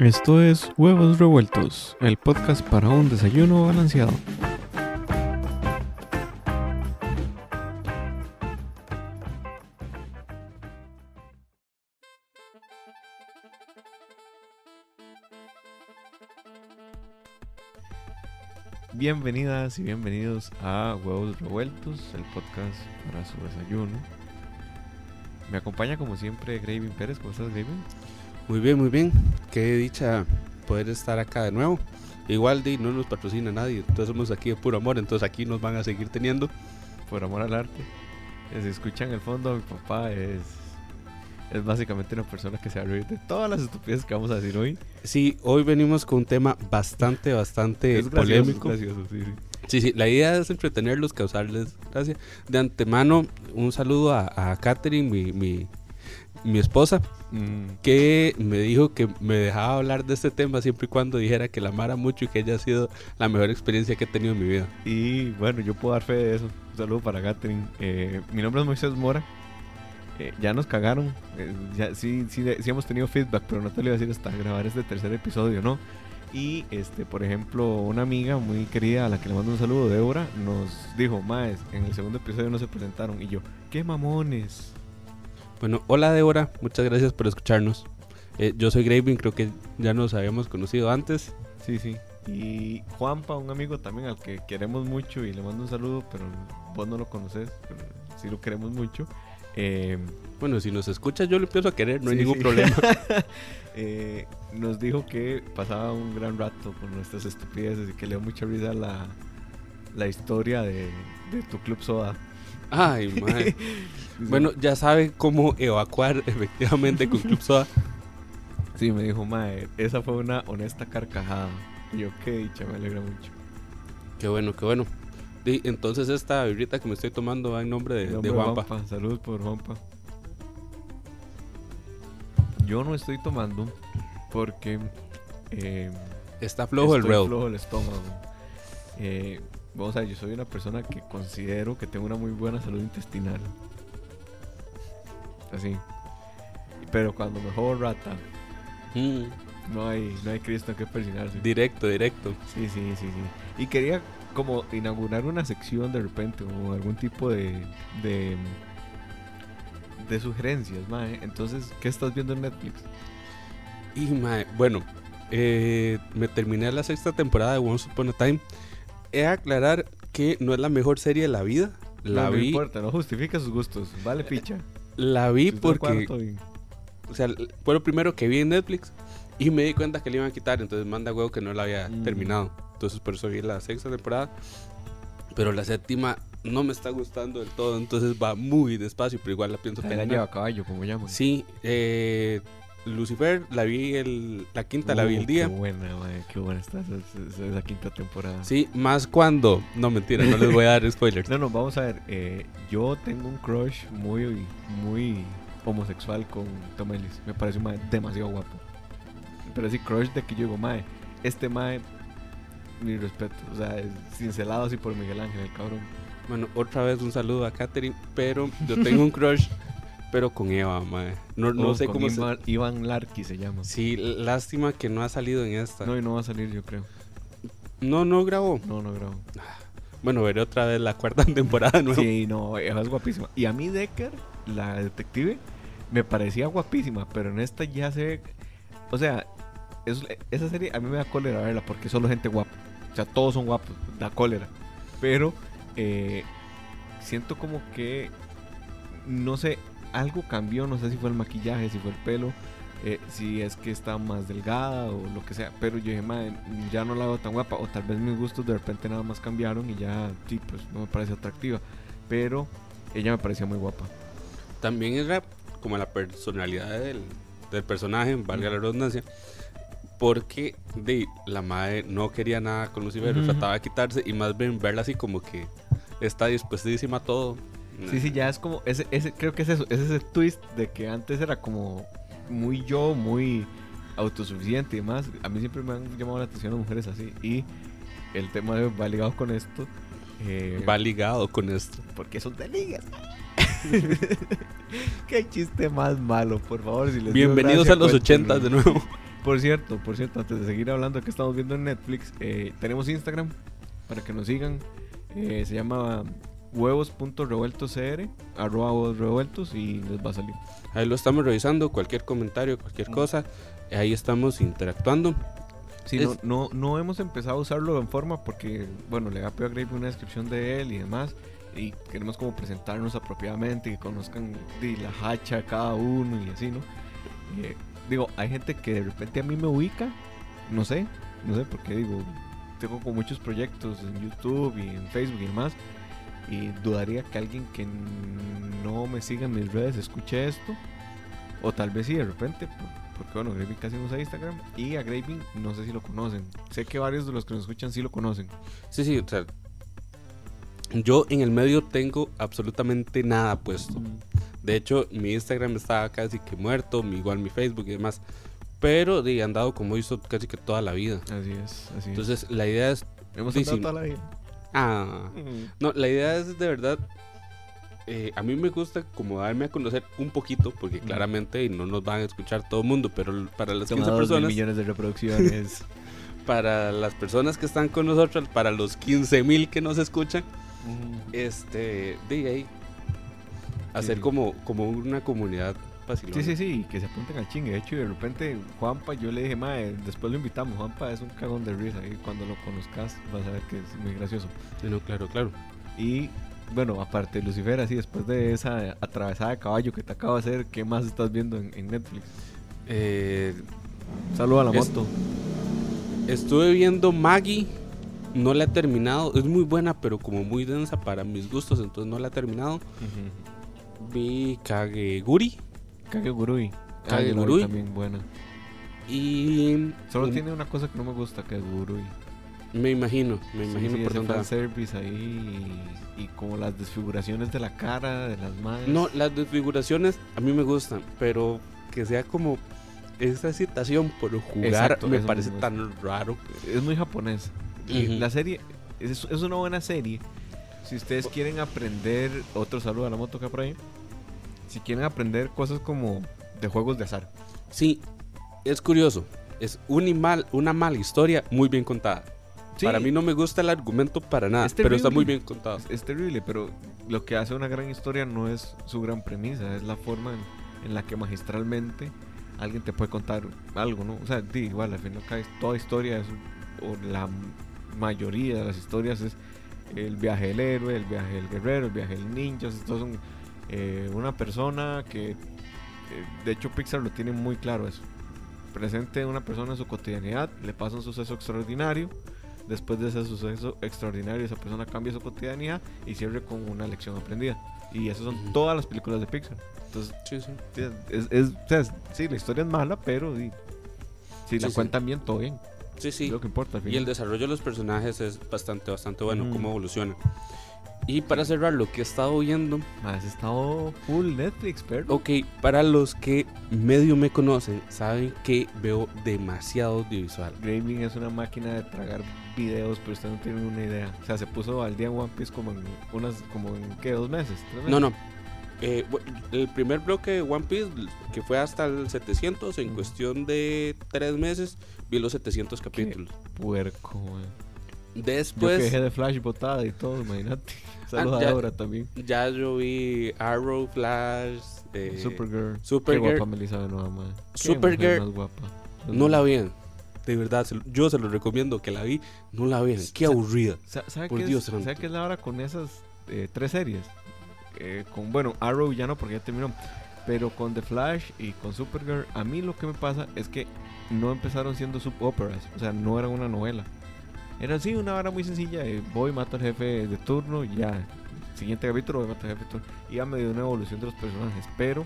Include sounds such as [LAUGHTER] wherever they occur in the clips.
Esto es Huevos Revueltos, el podcast para un desayuno balanceado. Bienvenidas y bienvenidos a Huevos Revueltos, el podcast para su desayuno. Me acompaña como siempre Graving Pérez. ¿Cómo estás, Graving? Muy bien, muy bien. Qué dicha poder estar acá de nuevo. Igual de no nos patrocina nadie, entonces somos aquí de puro amor, entonces aquí nos van a seguir teniendo. Por amor al arte. Si escuchan el fondo, mi papá es, es básicamente una persona que se va a reír de todas las estupideces que vamos a decir hoy. Sí, hoy venimos con un tema bastante, bastante es gracioso, polémico. gracioso, sí, sí. Sí, sí, la idea es entretenerlos, causarles gracia. De antemano, un saludo a, a Katherine, mi, mi, mi esposa, que me dijo que me dejaba hablar de este tema siempre y cuando dijera que la amara mucho y que ella ha sido la mejor experiencia que he tenido en mi vida. Y bueno, yo puedo dar fe de eso. Un saludo para Catherine. Eh, mi nombre es Moisés Mora. Eh, ya nos cagaron. Eh, sí, sí, sí hemos tenido feedback, pero no te lo iba a decir hasta grabar este tercer episodio, ¿no? Y, este, por ejemplo, una amiga muy querida a la que le mando un saludo, Débora, nos dijo, Maes, en el segundo episodio no se presentaron. Y yo, ¡qué mamones! Bueno, hola Débora, muchas gracias por escucharnos. Eh, yo soy Graving, creo que ya nos habíamos conocido antes. Sí, sí. Y Juanpa, un amigo también al que queremos mucho y le mando un saludo, pero vos no lo conoces, pero sí lo queremos mucho. Eh, Bueno, si nos escuchas yo lo empiezo a querer, no hay ningún sí. problema. [LAUGHS] Eh, nos dijo que pasaba un gran rato con nuestras estupideces y que le dio mucha risa la, la historia de, de tu club soda. Ay, [LAUGHS] madre. Bueno, ya sabe cómo evacuar [LAUGHS] efectivamente con Club Soda. sí, me dijo, mae, esa fue una honesta carcajada. Y yo, qué dicha, me alegra mucho. Qué bueno, qué bueno. Y entonces esta birrita que me estoy tomando va en nombre de, nombre Juanpa. Saludos por Juanpa. Yo no estoy tomando porque eh, Está flojo el rail. flojo el estómago. Eh, vamos a ver, yo soy una persona que considero que tengo una muy buena salud intestinal. Así. Pero cuando me jodo rata, Mm, no hay, no hay Cristo que persinarse. directo, directo. Sí, sí, sí, sí. Y quería como inaugurar una sección de repente, o algún tipo de, de, de sugerencias, mae. Entonces, ¿qué estás viendo en Netflix? Y mae, bueno, eh, me terminé la sexta temporada de Once Upon a Time. He aclarar que no es la mejor serie de la vida. La no, no importa, no justifica sus gustos. Vale, picha. la vi Si porque o sea, fue lo primero que vi en Netflix y me di cuenta que le iban a quitar, entonces manda huevo que no la había Mm. terminado. Entonces por eso vi la sexta temporada, pero la séptima no me está gustando del todo, entonces va muy despacio, pero igual la pienso la terminar. lleva a caballo, como llaman. Sí, eh, Lucifer la vi el, la quinta, la vi el Uh, día. Qué buena, mae, qué buena está esa, esa- esa quinta temporada. Sí, más cuando, no mentira, no les voy a dar spoilers. [LAUGHS] No, no, vamos a ver. eh, yo tengo un crush muy, muy homosexual con Tom Ellis. Me parece un mae demasiado guapo. Pero sí, crush de que yo digo, mae, este mae, mi respeto. O sea, es cincelado así por Miguel Ángel, el cabrón. Bueno, otra vez un saludo a Katherine, pero yo tengo un [LAUGHS] crush, pero con Eva, mae. No, no Oh, sé cómo se... Iván, Iván Larky se llama. Sí, lástima que no ha salido en esta. No, y no va a salir, yo creo. No, no grabó. No, no grabo. Bueno, veré otra vez la cuarta [LAUGHS] temporada nueva. Sí, no, ella es guapísima. Y a mí Decker, la detective, me parecía guapísima, pero en esta ya se ve... O sea, es- esa serie a mí me da cólera verla porque solo gente guapa. O sea, todos son guapos, da cólera. Pero eh, siento como que, no sé, algo cambió, no sé si fue el maquillaje, si fue el pelo, eh, si es que está más delgada o lo que sea. Pero yo dije, "Mae, ya no la veo tan guapa. O tal vez mis gustos de repente nada más cambiaron y ya, sí, pues no me parece atractiva. Pero ella me parecía muy guapa. También era como la personalidad del, del personaje, valga la redundancia. Porque de, la madre no quería nada con Lucifer, trataba de quitarse y más bien verla así como que está dispuestísima a todo. Sí, sí, ya es como, ese, ese, creo que es eso, es ese twist de que antes era como muy yo, muy autosuficiente y demás. A mí siempre me han llamado la atención las mujeres así. Y el tema va ligado con esto. eh, Va ligado con esto. Porque son de ligas. [LAUGHS] Qué chiste más malo, por favor. Si les Bienvenidos gracia, a los. 80 de nuevo. Por cierto, por cierto, antes de seguir hablando que estamos viendo en Netflix, eh, tenemos Instagram para que nos sigan. Eh, se llama huevos.revueltoscr, arroba huevos revueltos y les va a salir. Ahí lo estamos revisando, cualquier comentario, cualquier cosa, ahí estamos interactuando. Sí, Es- no, no, no hemos empezado a usarlo en forma porque, bueno, le pedido a Grave una descripción de él y demás. Y queremos como presentarnos apropiadamente y que conozcan la hacha cada uno y así, ¿no? Eh, digo, hay gente que de repente a mí me ubica, no sé, no sé, porque digo, tengo como muchos proyectos en YouTube y en Facebook y demás. Y dudaría que alguien que no me siga en mis redes escuche esto. O tal vez sí, de repente, por- porque bueno, Graving casi no usa Instagram. Y a Graving no sé si lo conocen. Sé que varios de los que nos escuchan sí lo conocen. Sí, sí, o sea, yo en el medio tengo absolutamente nada puesto. De hecho, mi Instagram está casi que muerto, igual mi Facebook y demás. Pero de andado como hizo casi que toda la vida. Así es, así Entonces, la idea es. es. Hemos andado toda la vida. Ah. No, la idea es de verdad. eh, a mí me gusta como darme a conocer un poquito, porque claramente no nos van a escuchar todo el mundo, pero para las 15 Toma dos mil personas, millones de reproducciones. [LAUGHS] para las personas que están con nosotros, para los 15 mil que nos escuchan, este, de ahí, hacer sí. como, como una comunidad Sí, sí, sí, que se apunten al chingue. De hecho, de repente, Juanpa, yo le dije, mae, después lo invitamos. Juanpa es un cagón de risa. Y cuando lo conozcas, vas a ver que es muy gracioso. No, claro, claro. Y bueno, aparte de Lucifer, así después de esa atravesada de caballo que te acabo de hacer, ¿qué más estás viendo en, en Netflix? Eh, Saludo a la Es- moto. estuve viendo Maggie, no la he terminado, es muy buena, pero como muy densa para mis gustos, entonces no la he terminado. Vi Kageguri Kagegurui. Kagegurui. También buena. y... Solo um, tiene una cosa que no me gusta, Kagegurui. Me imagino, me Sí, imagino sí, por dónde va. fanservice ahí y, y como las desfiguraciones de la cara de las madres. No, las desfiguraciones a mí me gustan, pero que sea como esa excitación por jugar Exacto, me parece tan raro. es muy japonés. Y Ujú. la serie es, es una buena serie. Si ustedes quieren aprender, otro saludo a la moto que por ahí. Si quieren aprender cosas como de juegos de azar. Sí, es curioso. Es una, y mal, una mala historia muy bien contada. Sí, Para mí no me gusta el argumento para nada, Es pero está muy bien contado. es, terrible, pero lo que hace una gran historia no es su gran premisa, es la forma en, en la que magistralmente alguien te puede contar algo, ¿no? O sea, di, igual, al final toda historia es, o la mayoría de las historias es el viaje del héroe, el viaje del guerrero, el viaje del ninja, estos son eh, una persona que, eh, de hecho Pixar lo tiene muy claro eso, presente una persona en su cotidianidad, le pasa un suceso extraordinario, después de ese suceso extraordinario esa persona cambia su cotidianidad y cierre con una lección aprendida. Y esas son todas las películas de Pixar. Entonces, Sí, sí. Sí, Es, es, o sea, es- sí, la historia es mala, pero sí, si la cuentan bien, todo bien. Sí, sí. lo que importa. Y el desarrollo de los personajes es bastante, bastante bueno, Ujú. cómo evoluciona. Y para cerrar, lo que he estado viendo, Más estado full Netflix, pero. ok, para los que medio me conocen, saben que veo demasiado audiovisual. Graving es una máquina de tragar videos, pero usted no tiene una idea. O sea, se puso al día en One Piece como en unas, como en ¿qué? ¿Dos meses? ¿Tres No, meses? no. Eh, el primer bloque de One Piece, que fue hasta el 700, en cuestión de tres meses, vi los 700 capítulos. Puerco, man. Yo que Después, dejé de Flash botada y todo, imagínate. [LAUGHS] Saludos ya- a Dora también. ya yo vi Arrow, Flash, eh, Supergirl. Supergirl. Qué guapa Melissa Supergirl. más guapa. No la vean. De verdad, se lo- yo se lo recomiendo que la vi. No la vean. Qué aburrida. Sa- ¿Sabe Por qué Dios es. ¿sabe qué es la hora con esas eh, tres series? Eh, con, bueno, Arrow ya no porque ya terminó. Pero con The Flash y con Supergirl, a mí lo que me pasa es que no empezaron siendo sub operas. O sea, no era una novela. Era así, una hora muy sencilla. eh, voy, mato al jefe de turno y ya. Siguiente capítulo, voy, mato al jefe de turno. Y ya me dio una evolución de los personajes. Pero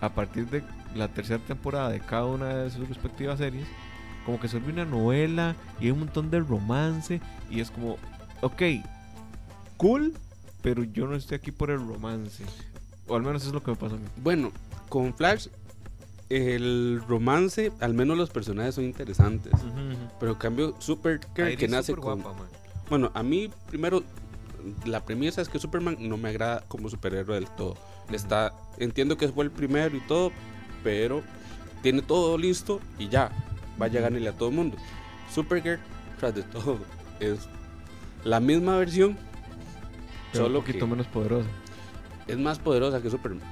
a partir de la tercera temporada de cada una de sus respectivas series, como que se vuelve una novela y hay un montón de romance. Y es como, ok, cool, pero yo no estoy aquí por el romance. O al menos es lo que me pasa a mí. Bueno, con Flash, el romance, al menos los personajes son interesantes. Pero en cambio, Supergirl, que nace con. Bueno, a mí, primero, la premisa es que Superman no me agrada como superhéroe del todo. Está, entiendo que fue el primero y todo, pero tiene todo listo y ya. vaya a ganarle a todo el mundo. Supergirl, tras de todo, es la misma versión, solo un poquito menos poderosa. Es más poderosa que Superman.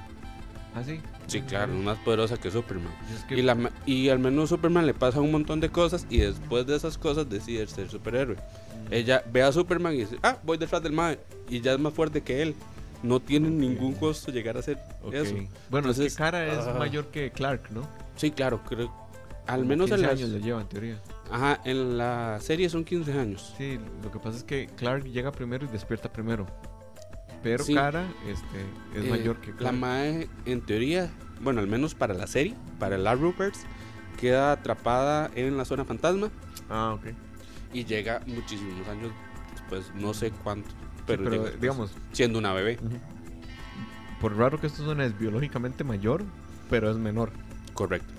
¿Ah, sí? Sí, claro, es más poderosa que Superman. Y, la, y al menos Superman le pasa un montón de cosas y después de esas cosas decide ser superhéroe. Mm. Ella ve a Superman y dice, ah, voy detrás del mae. Y ya es más fuerte que él. No tiene ningún costo llegar a ser eso. Bueno, Entonces, es que Cara es ah. mayor que Clark, ¿no? Sí, claro, creo. Al menos en años le lleva en teoría. Ajá, en la serie son 15 años. Sí, lo que pasa es que Clark llega primero y despierta primero. Pero Cara este, es eh, mayor que Clark. La Mae, en teoría, bueno, al menos para la serie, para la Ruperts, queda atrapada en la zona fantasma. Ah, ok. Y llega muchísimos años después, no sé cuánto. Pero, digamos. Siendo una bebé. Por raro que esto suene es biológicamente mayor, pero es menor. Correcto.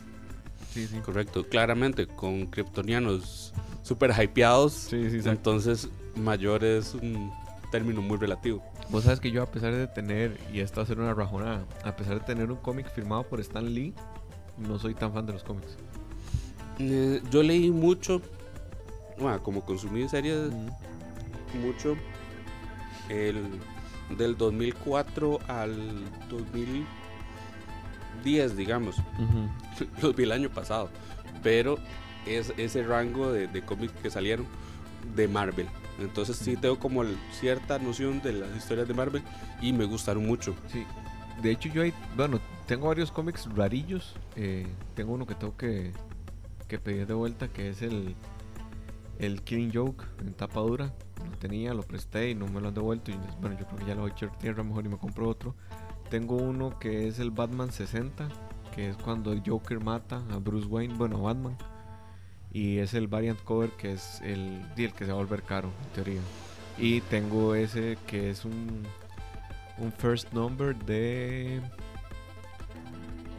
Sí, sí. Correcto. Claramente, con kryptonianos super hypeados. Sí, sí, entonces, mayor es un término muy relativo. Vos sabes que yo, a pesar de tener, y esto va a ser una rajonada, a pesar de tener un cómic firmado por Stan Lee, no soy tan fan de los cómics. Eh, yo leí mucho, bueno, como consumí series, mucho, el, del 2004 al 2010, digamos. [LAUGHS] Los vi el año pasado, pero es ese rango de, de cómics que salieron de Marvel. Entonces sí tengo como cierta noción de las historias de Marvel y me gustaron mucho. Sí. De hecho yo hay, bueno, tengo varios cómics rarillos. Eh, tengo uno que tengo que, que pedir de vuelta que es el, el Killing Joke en tapa dura. Lo tenía, lo presté y no me lo han devuelto. Y bueno, yo creo que ya lo voy a echar tierra mejor y me compro otro. Tengo uno que es el Batman 60, que es cuando el Joker mata a Bruce Wayne, bueno, a Batman. Y es el variant cover que es el, el que se va a volver caro, en teoría. Y tengo ese que es un, un first number de.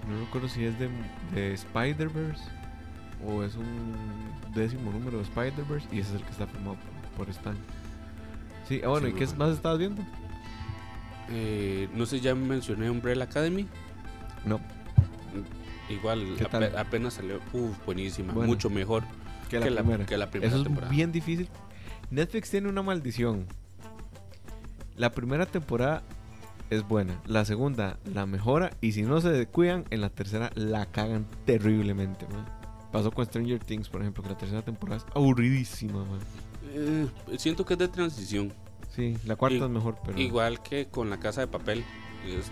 No recuerdo si es de, de Spider-Verse o es un décimo número de Spider-Verse. Y ese es el que está firmado por, Stan. Sí, ah, bueno, ¿y qué más estabas viendo? Eh, no sé, ya mencioné Umbrella Academy. No. Igual, apenas salió. Uf, buenísima. mucho mejor que la, primera. Que la primera Eso es bien difícil. Netflix tiene una maldición. La primera temporada es buena. La segunda la mejora. Y si no se cuidan, en la tercera la cagan terriblemente. Pasó con Stranger Things, por ejemplo, que la tercera temporada es aburridísima. Eh, siento que es de transición. Sí, la cuarta es mejor, pero. Igual que con la casa de papel.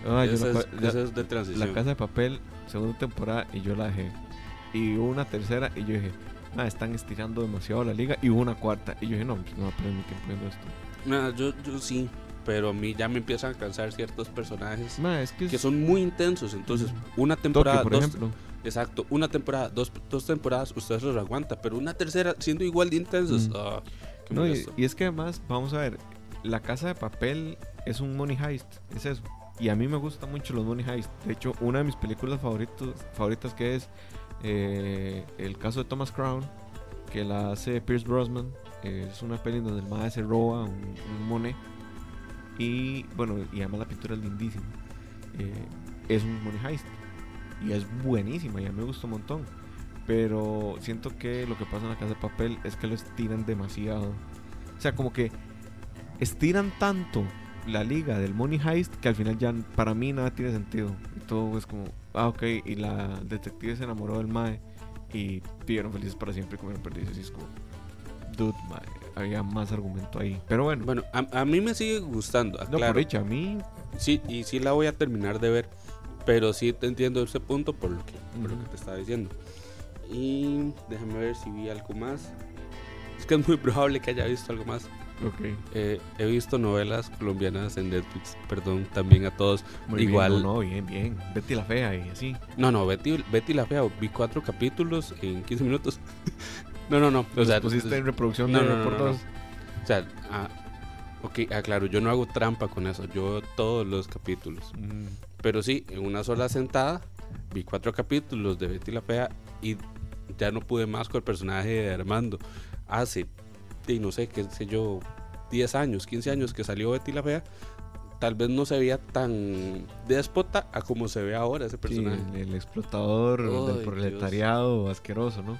Ah, esa, es, de transición. La casa de papel, segunda temporada, y yo la dejé. Y hubo una tercera, y yo dije, ah, están estirando demasiado la liga. Y hubo una cuarta, y yo dije, no, pues no voy a perder mi tiempo viendo esto. yo, yo sí, pero a mí ya me empiezan a cansar ciertos personajes que, son muy intensos. Entonces, una temporada, por ejemplo. Exacto, una temporada, dos, dos temporadas, ustedes los aguanta, pero una tercera siendo igual de intensos. Ah, no, y, y, es que además, vamos a ver, la casa de papel es un money heist, es eso. Y a mí me gustan mucho los Money Heist. De hecho, una de mis películas favoritos, favoritas que es eh, el caso de Thomas Crown, que la hace Pierce Brosnan. es una peli donde el madre se roba un, un Y bueno, y además la pintura es lindísima. Eh, es un Money Heist. Y es buenísima, y a mí me gusta un montón. Pero siento que lo que pasa en la casa de papel es que lo estiran demasiado. O sea, como que estiran tanto la liga del Money Heist que al final ya para mí nada tiene sentido. Y todo es como, ah, ok, y la detective se enamoró del Mae y vivieron felices para siempre y comieron perdices. Y es como, dude, mae, había más argumento ahí. Pero bueno. Bueno, a, mí me sigue gustando. No, por hecho, a mí. Sí, y sí la voy a terminar de ver. Pero sí te entiendo ese punto por lo que, por lo que te estaba diciendo. Y déjame ver si vi algo más. Es que es muy probable que haya visto algo más. Eh, he visto novelas colombianas en Netflix, perdón, también a todos. Igual. Bien, no, bien, bien. Betty la Fea y así. No, no, Betty, Betty la Fea, vi cuatro capítulos en 15 minutos. [LAUGHS] no, no, no. O sea, pusiste en reproducción no, no, por dos. O sea, ah, ok, aclaro, yo no hago trampa con eso, yo todos los capítulos. Mm. Pero sí, en una sola sentada vi cuatro capítulos de Betty la Fea y ya no pude más con el personaje de Armando. Hace y no sé, qué sé yo, 10 años, 15 años que salió Betty la Fea, tal vez no se veía tan déspota a como se ve ahora ese personaje. el, explotador del proletariado asqueroso, ¿no?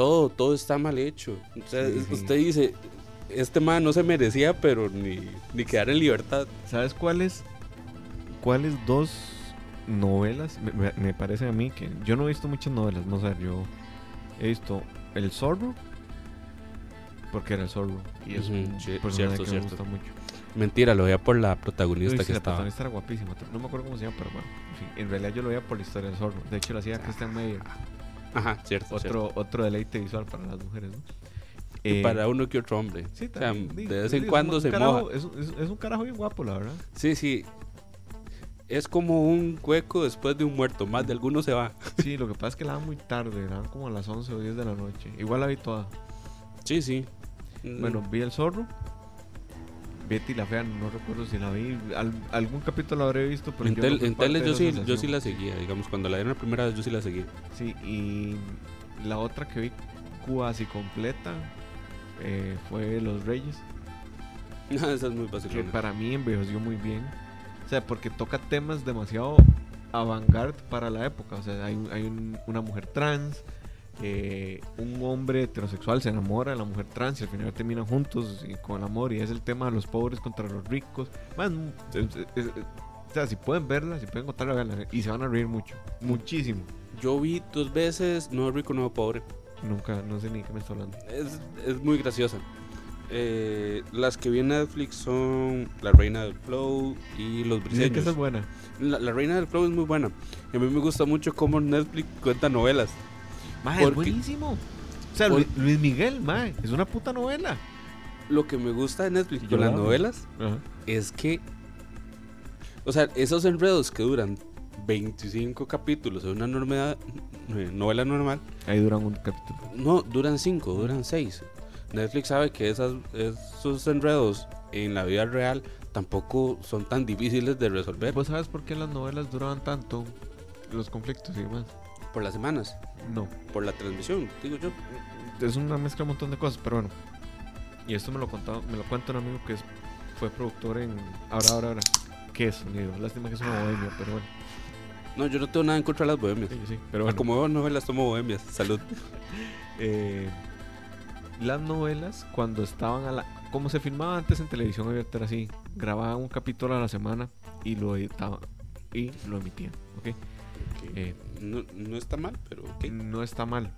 todo, todo está mal hecho. Usted dice, este man no se merecía, pero ni, ni quedar en libertad. ¿Sabes cuáles cuáles dos novelas me, me, parece a mí que yo no he visto muchas novelas, no sé, yo he visto El Zorro porque era el Zorro y es un cierto, que me gusta mucho. Mentira, lo veía por la protagonista que la estaba. La protagonista era guapísima, no me acuerdo cómo se llama, pero bueno, en, fin, en realidad yo lo veía por la historia del Zorro. De hecho, lo hacía Christian Meyer. Ajá, cierto. Otro, otro deleite visual para las mujeres, ¿no? Y eh, para uno que otro hombre. Sí, o sea, de vez en cuando se moja. Es, es, un carajo bien guapo, la verdad. Sí, sí. Es como un hueco después de un muerto. Más de alguno se va. Sí, lo que pasa es que la dan muy tarde. La dan como a las 11 o 10 de la noche. Igual la vi toda. Sí, sí. Bueno, vi El Zorro. Betty la Fea, no recuerdo si la vi. algún capítulo la habré visto, pero en, en tele yo sí, yo sí la seguía. Digamos, cuando la dieron la primera vez, yo sí la seguía. Sí, y la otra que vi casi completa eh, fue Los Reyes. [LAUGHS] esa es muy fácil. Que para mí envejeció muy bien. O sea, porque toca temas demasiado avant para la época. O sea, hay, hay una mujer trans eh, un hombre heterosexual se enamora de la mujer trans y al final terminan juntos y con amor y es el tema de los pobres contra los ricos. o sea, si pueden verla, si pueden contarla, y se van a reír mucho, muchísimo. Yo vi dos veces No Rico, No Pobre. Nunca, no sé ni qué me está hablando. Es, es muy graciosa. Eh, las que vi en Netflix son La Reina del Flow y Los Briseños. que esa es buena. La, la, Reina del Flow es muy buena. A mí me gusta mucho cómo Netflix cuenta novelas. Mae, es buenísimo. O sea, Luis Miguel, mae, es una puta novela. Lo que me gusta de Netflix con las novelas es que. O sea, esos enredos que duran 25 capítulos en una eh, novela normal. Ahí duran un capítulo. No, duran 5, duran 6. Netflix sabe que esas, esos enredos en la vida real tampoco son tan difíciles de resolver. ¿Vos sabes por qué las novelas duraban tanto? Los conflictos y demás. ¿Por las semanas? No. Por la transmisión, digo yo. Es una mezcla de un montón de cosas, pero bueno. Y esto me lo contaba, me lo cuenta un amigo que fue productor en Ahora, ahora, ahora. ¿Qué sonido? Lástima que es una bohemia, pero bueno. No, yo no tengo nada en contra de las bohemias. Sí, sí, pero bueno. Como veo novelas, tomo bohemias. Salud. [LAUGHS] eh, las novelas, cuando estaban a la. Como se filmaba antes en televisión abierta, era así: grababan un capítulo a la semana y lo editaban y lo emitían. ¿Ok? Eh, no, está mal, pero No está mal,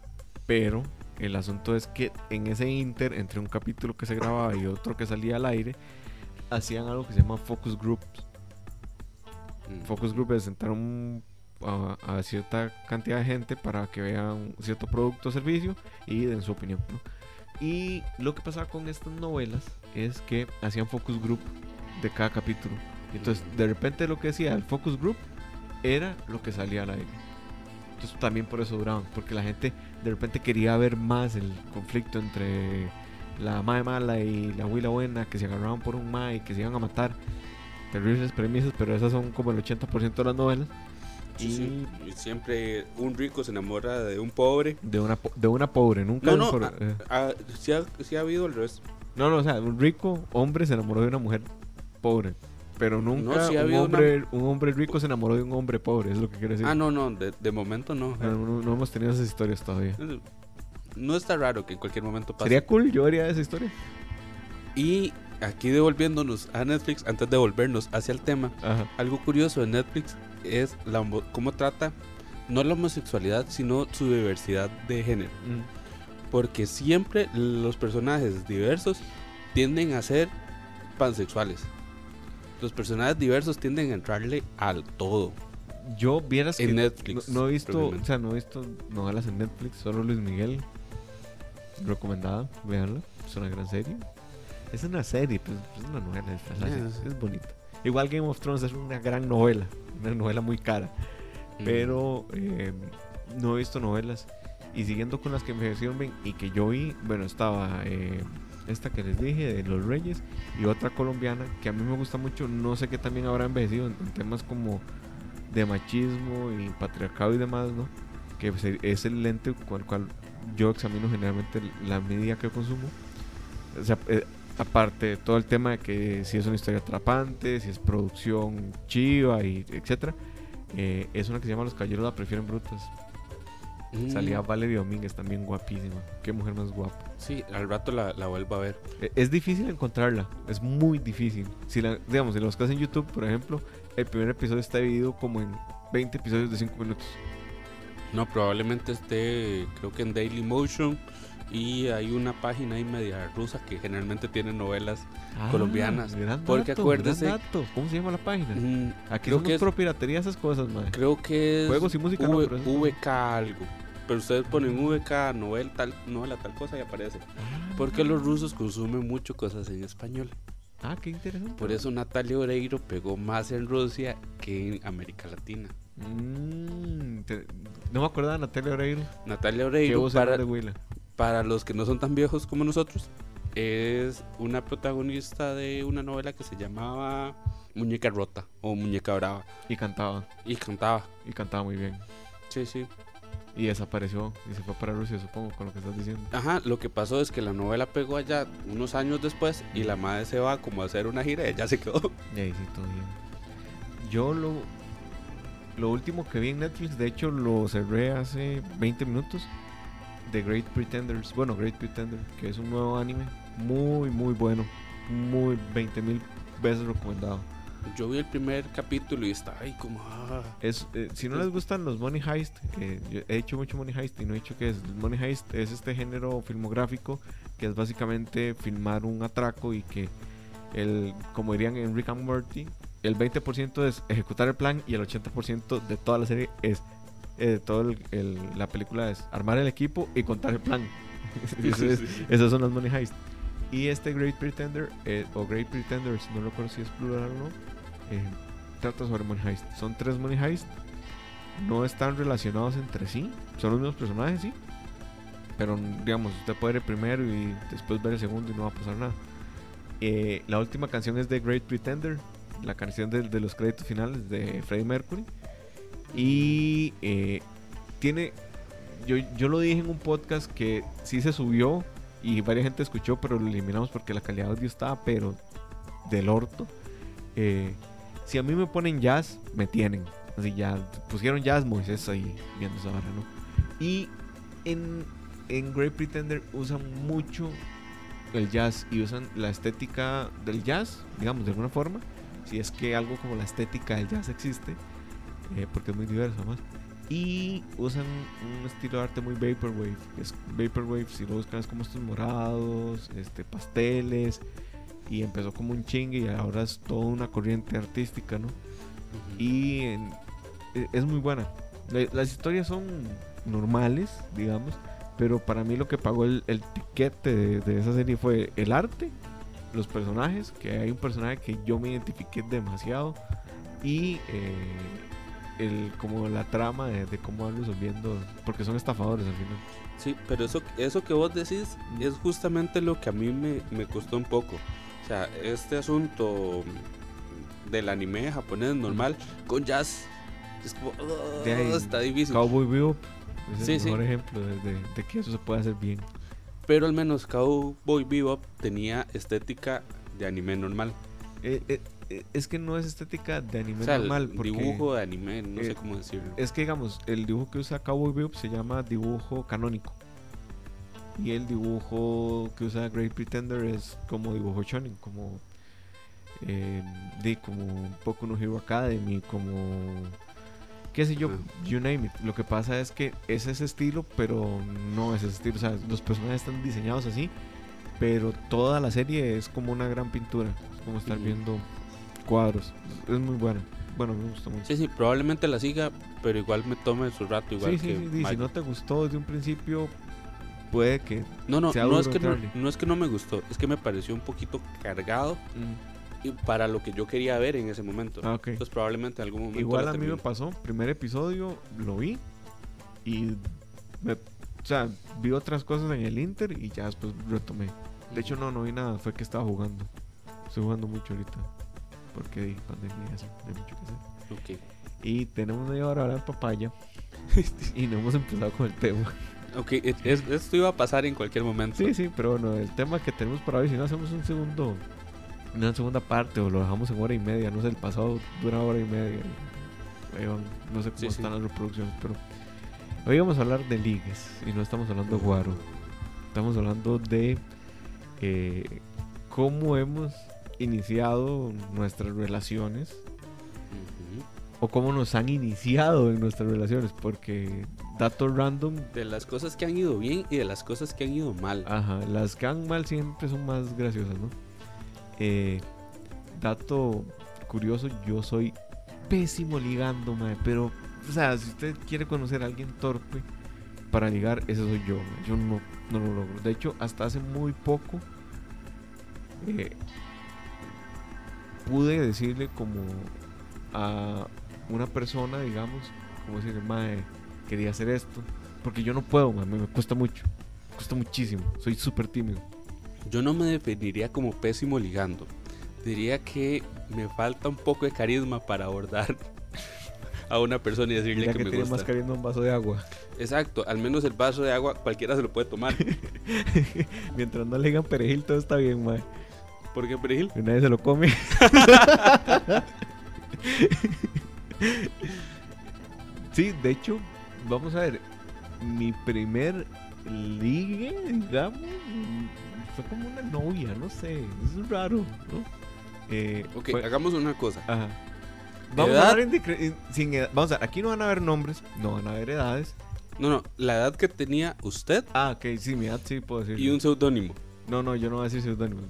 pero el asunto es que en ese inter, entre un capítulo que se grababa y otro que salía al aire, hacían algo que se llama focus groups. Mm. Focus group es sentar a, cierta cantidad de gente para que vean cierto producto o servicio y den su opinión. Y lo que pasaba con estas novelas es que hacían focus group de cada capítulo. Entonces, de repente lo que decía el focus group era lo que salía al aire. Entonces también por eso duraban, porque la gente de repente quería ver más el conflicto entre la mae mala y la huila buena, que se agarraban por un mae y que se iban a matar. Terribles premisas, pero esas son como el 80% de las novelas. y... siempre un rico se enamora de un pobre. De una, de una pobre, nunca. No, no, eh. sí, ha, ha, habido el resto. No, no, o sea, un rico hombre se enamoró de una mujer pobre pero nunca un, hombre, un hombre rico se enamoró de un hombre pobre, es lo que quiere decir. Ah, no, no, de, momento no. No, hemos tenido esas historias todavía. No está raro que en cualquier momento pase. Sería cool, yo haría esa historia. Y aquí devolviéndonos a Netflix, antes de volvernos hacia el tema, algo curioso de Netflix es la, cómo trata no la homosexualidad, sino su diversidad de género. Mm. Porque siempre los personajes diversos tienden a ser pansexuales los personajes diversos tienden a entrarle al todo. Yo vieras en Netflix. No, he visto, o sea, no he visto novelas en Netflix, solo Luis Miguel. Recomendada, veanla, es una gran serie. Es una serie, pues, es una novela, es, es, bonita. Igual Game of Thrones es una gran novela, una novela muy cara. Mm. Pero eh, no he visto novelas. Y siguiendo con las que me bien y que yo vi, bueno, estaba eh, esta que les dije de Los Reyes y otra colombiana que a mí me gusta mucho, no sé qué también habrá envejecido en, temas como de machismo y patriarcado y demás, ¿no? Que es el lente con el cual yo examino generalmente la media que consumo. O sea, eh, aparte de todo el tema de que si es una historia atrapante, si es producción chiva y etcétera, eh, es una que se llama Los Caballeros la prefieren brutas. Mm. Salía Valerie Domínguez también guapísima. Qué mujer más guapa. Sí, al rato la, la vuelvo a ver. E, es difícil encontrarla, es muy difícil. Si la, digamos, en los casos en YouTube, por ejemplo, el primer episodio está dividido como en 20 episodios de 5 minutos. No, probablemente esté, creo que en Daily Motion y hay una página ahí media rusa que generalmente tiene novelas ah, colombianas. porque acuérdese. ¿Cómo se llama la página? Mm, Aquí creo que es pro piratería esas cosas, man. Creo que es. Juegos y música. VK algo. Pero ustedes ponen VK, novela, tal, novela, tal cosa y aparece. Ah. porque los rusos consumen mucho cosas en español. Ah, qué interesante. Por eso Natalia Oreiro pegó más en Rusia que en América Latina. Mm, no me acordaba de Natalia Oreiro. Natalia Oreiro para, para los que no son tan viejos como nosotros, es una protagonista de una novela que se llamaba Muñeca Rota o Muñeca Brava. Y cantaba. Y cantaba. Y cantaba muy bien. Sí, sí. Y desapareció y se fue para Rusia, supongo, con lo que estás diciendo. Ajá, lo que pasó es que la novela pegó allá unos años después y la madre se va como a hacer una gira y ella se quedó. Y ahí sí, todo bien. Yo lo, lo último que vi en Netflix, de hecho lo cerré hace 20 minutos, The Great Pretenders. Bueno, Great Pretender, que es un nuevo anime muy, muy bueno. Muy 20 mil veces recomendado. Yo vi el primer capítulo y está ahí como. Ah. Es, eh, si no les gustan los Money Heist, he hecho mucho Money Heist y no he dicho que es. Money Heist es este género filmográfico que es básicamente filmar un atraco y que, el, como dirían en Rick and Morty, el 20% es ejecutar el plan y el 80% de toda la serie es eh, toda la película es armar el equipo y contar el plan. [LAUGHS] Esos son los Money Heist. Y este Great Pretender, eh, o Great Pretenders, no recuerdo si es plural o no, eh, trata sobre Money Heist. Son tres Money Heist, no están relacionados entre sí, son los mismos personajes, sí. Pero digamos, usted puede ver el primero y después ver el segundo y no va a pasar nada. la última canción es de Great Pretender, la canción de, de los créditos finales de Freddie Mercury. Y eh, tiene. Yo, yo lo dije en un podcast que sí se subió y varias gente escuchó, pero lo eliminamos porque la calidad de audio estaba, pero del orto. Eh, si a mí me ponen jazz, me tienen. Así ya pusieron jazz, Moisés ahí viendo esa barra, ¿no? Y en, en Great Pretender usan mucho el jazz y usan la estética del jazz, digamos, de alguna forma. Si es que algo como la estética del jazz existe eh, porque es muy diverso más. Y usan un estilo de arte muy vaporwave. Es vaporwave, si lo buscan, es como estos morados, este, pasteles. Y empezó como un chingue y ahora es toda una corriente artística, ¿no? Y e, es muy buena. las historias son normales, digamos. Pero para mí lo que pagó el, el tiquete de, de, esa serie fue el arte, los personajes, que hay un personaje que yo me identifiqué demasiado. Y eh, el, como la trama de, cómo van resolviendo, porque son estafadores al final. Sí, pero eso, eso que vos decís es justamente lo que a mí me, me costó un poco. O sea, este asunto del anime japonés normal con jazz es como, está difícil. Cowboy Bebop es el mejor ejemplo de, de, que eso se puede hacer bien. Pero al menos Cowboy Bebop tenía estética de anime normal. Eh, eh, eh, es que no es estética de anime normal. Porque, dibujo de anime, no sé cómo decirlo. Es que, digamos, el dibujo que usa Cowboy Bebop se llama dibujo canónico. Y el dibujo que usa Great Pretender es como dibujo shonen, como eh, de como un poco no Hero Academy, como qué sé yo, you name it. Lo que pasa es que es ese estilo, pero no es ese estilo. O sea, los personajes están diseñados así, pero toda la serie es como una gran pintura. Es como estar viendo cuadros. Es muy bueno. Bueno, me gusta mucho. Sí, sí, probablemente la siga, pero igual me tome su rato. Igual sí, sí, sí, si no te gustó desde un principio, puede que. No, no, no es que no, es que no me gustó, es que me pareció un poquito cargado. Mm. Y para lo que yo quería ver en ese momento. Ah, Entonces, probablemente en algún momento. Igual a mí me pasó. Primer episodio lo vi y. Me, o sea, vi otras cosas en el Inter y ya después retomé. De hecho, no, no vi nada, fue que estaba jugando. Estoy jugando mucho ahorita porque pandemia eso, no hay mucho que hacer. Okay. Y tenemos media hora ahora de papaya [LAUGHS] y no hemos empezado con el tema. Ok, esto iba a pasar en cualquier momento. Sí, sí, pero bueno, el tema que tenemos para hoy, si no hacemos un segundo, una segunda parte o lo dejamos en hora y media, no sé, el pasado dura hora y media. no sé cómo están las reproducciones, pero Hoy vamos a hablar de ligues y no estamos hablando de guaro. Estamos hablando de eh, cómo hemos iniciado nuestras relaciones o cómo nos han iniciado en nuestras relaciones, porque datos random... De las cosas que han ido bien y de las cosas que han ido mal. Ajá, las que han mal siempre son más graciosas, ¿no? Eh, dato curioso, yo soy pésimo ligando, mae, pero, o sea, si usted quiere conocer a alguien torpe para ligar, ese soy yo, yo no, no lo logro. De hecho, hasta hace muy poco eh, pude decirle como a una persona, digamos, como decirle, mae, quería hacer esto. Porque yo no puedo, mae, me cuesta mucho. Me cuesta muchísimo. Soy súper tímido. Yo no me definiría como pésimo ligando. Diría que me falta un poco de carisma para abordar [LAUGHS] a una persona y decirle que, que, me gusta. más carisma un vaso de agua. Exacto, al menos el vaso de agua cualquiera se lo puede tomar. [LAUGHS] Mientras no le digan perejil, todo está bien, mae. ¿Por qué perejil? Que nadie se lo come. [LAUGHS] sí, de hecho, vamos a ver. Mi primer ligue, digamos, fue como una novia, no sé. Es raro, ¿no? Eh, Ok, fue- hagamos una cosa. Ajá. Vamos ¿Edad? a, in- sin edad. Vamos a ver, aquí no van a haber nombres, no van a haber edades. No, no, la edad que tenía usted Ah, ok, sí, mi edad sí puedo decir. y un seudónimo. No, no, yo no voy a decir seudónimo.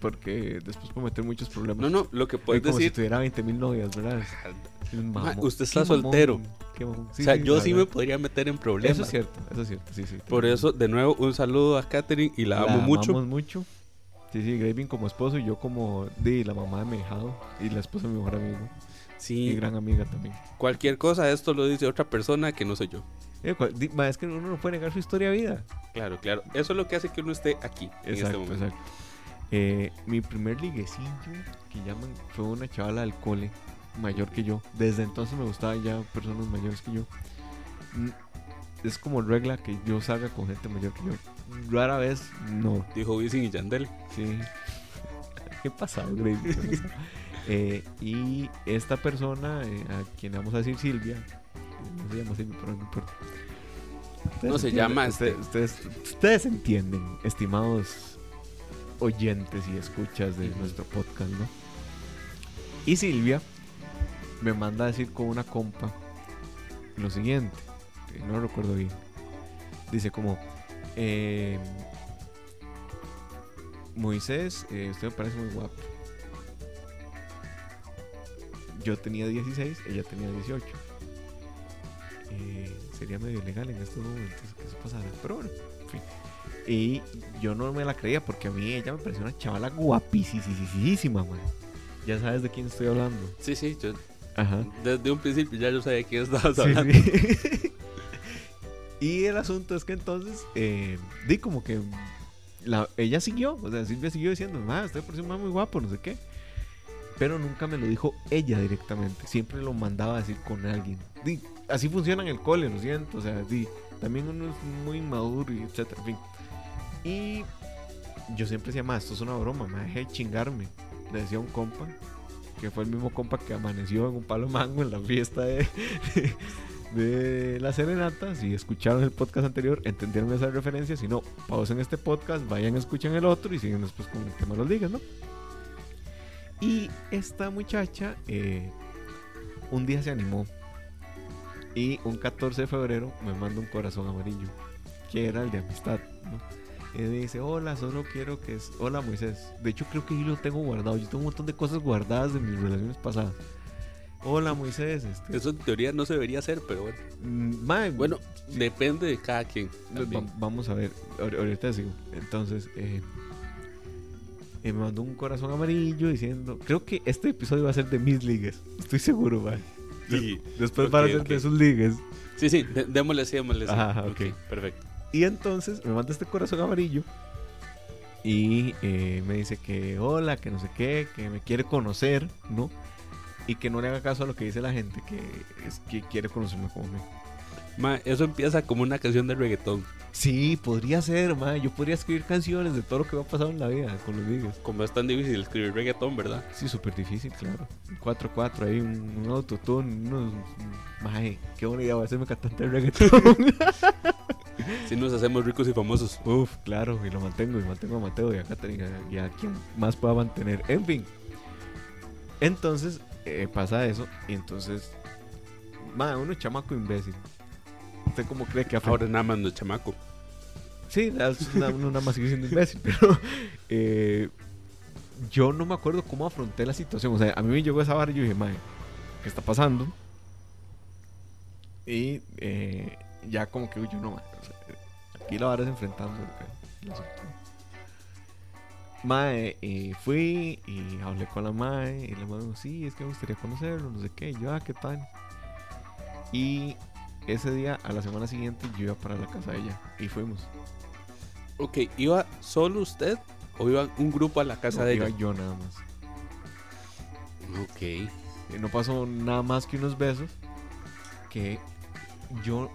Porque después puedo meter muchos problemas. No, no, lo que puedes como si decir. tuviera 20 mil novias, ¿verdad? Ma, mamón. usted está Qué mamón, soltero. qué mamón. Sí, o sea, sí, yo la sí me verdad. podría meter en problemas. Eso es cierto, eso es cierto, sí, sí. Por eso, de nuevo, un saludo a Katherine y la, amo mucho. amamos mucho. Sí, sí, Graving como esposo y yo como de la mamá de mi hijado y la esposa de mi mejor amigo. Mi Sí, gran amiga también. cualquier cosa, esto lo dice otra persona que no soy yo. Eh, es que uno no puede negar su historia de vida. Claro, claro. Eso es lo que hace que uno esté aquí en este Exacto, momento. exacto. Eh, mi primer liguecillo que llaman fue una chavala del cole, mayor que yo. Desde entonces me gustaban ya personas mayores que yo. Mm, Es como regla que yo salga con gente mayor que yo. Rara vez no. Dijo Wisin y Yandel. Sí. [LAUGHS] ¿Qué pasado, pasó? [LAUGHS] Eh, y esta persona, eh, a quien vamos a decir Silvia, no se llama Silvia, pero no importa. Ustedes No se entienden, llama, Ustedes, ustedes, ustedes entienden, estimados oyentes y escuchas de nuestro podcast, ¿no? Y Silvia me manda a decir con una compa lo siguiente, que no recuerdo bien. Dice como, eh, Moisés, eh, usted me parece muy guapo. Yo tenía 16, ella tenía 18. Eh, sería medio ilegal en estos momentos que eso pasara, pero bueno, en fin. Y yo no me la creía porque a mí ella me pareció una chavala guapísima, man. Ya sabes de quién estoy hablando. Sí, sí, yo Ajá. desde un principio ya yo sabía de quién [LAUGHS] estabas hablando. sí. y el asunto es que entonces, eh, di como que la, ella siguió, o sea, Silvia siguió diciendo, ah, usted parece un muy guapo, no sé qué. Pero nunca me lo dijo ella directamente, siempre lo mandaba a decir con alguien. Di, así funciona en el cole, lo siento, o sea, di, también uno es muy maduro y etcétera, en fin. Y yo siempre decía, ma, esto es una broma, me dejé de chingarme. Le decía un compa, que fue el mismo compa que amaneció en un palo mango en la fiesta [LAUGHS] de, de la serenata. Si escucharon el podcast anterior, entendieron esa referencia. Si no, pausen este podcast, vayan, escuchen el otro y siguen después con el tema los ligas, ¿no? Y esta muchacha eh, un día se animó y un 14 de febrero me manda un corazón amarillo, que era el de amistad, ¿no? Y me dice, hola, solo quiero que es... Hola Moisés. De hecho creo que yo lo tengo guardado. Yo tengo un montón de cosas guardadas de mis relaciones pasadas. Hola Moisés. Este, Eso en teoría no se debería hacer, pero bueno. mm, Bueno, depende de cada quien. Va- también. vamos a ver, ahor- ahorita sigo. Entonces, eh, eh, me mandó un corazón amarillo diciendo, creo que este episodio va a ser de mis ligas, estoy seguro, va. Sí. Después Ok, va a ser de sus ligas. Sí, sí, dé- démosle así, démosle así. Ajá, ok. perfecto. Y entonces me manda este corazón amarillo y eh, me dice que hola, que no sé qué, que me quiere conocer, ¿no? Y que no le haga caso a lo que dice la gente, que es que quiere conocerme como. Ma, eso empieza como una canción de reggaetón. Sí, podría ser, ma. Yo podría escribir canciones de todo lo que me ha pasado en la vida con los ligas. Como es tan difícil escribir reggaetón, ¿verdad? Sí, súper difícil, claro. Un 4-4 ahí, un, un autotune, unos Mae, qué buena idea, voy a hacerme cantante de reggaetón. [LAUGHS] si nos hacemos ricos y famosos. Uf, claro, y lo mantengo, y mantengo a Mateo y a Katherine y a quien más pueda mantener. En fin. Entonces, eh, pasa eso, y entonces, mae, uno es chamaco imbécil. ¿Usted cómo cree que Ahora nada más no es chamaco. Sí, uno nada más sigue siendo imbécil, pero eh, yo no me acuerdo cómo afronté la situación. O sea, a mí me llegó esa barra y yo dije, mae, ¿qué está pasando? Y eh, ya como que yo no, aquí la vara es enfrentando Mae, y fui y hablé con la Mae y la Mae dijo, sí, es que me gustaría conocerlo, no sé qué. yo, ah, ¿qué tal? Y ese día, a la semana siguiente, yo iba para la casa de ella y fuimos. Ok, ¿iba solo usted o iba un grupo a la casa de ella? Iba yo nada más. Ok. Y no pasó nada más que unos besos que yo,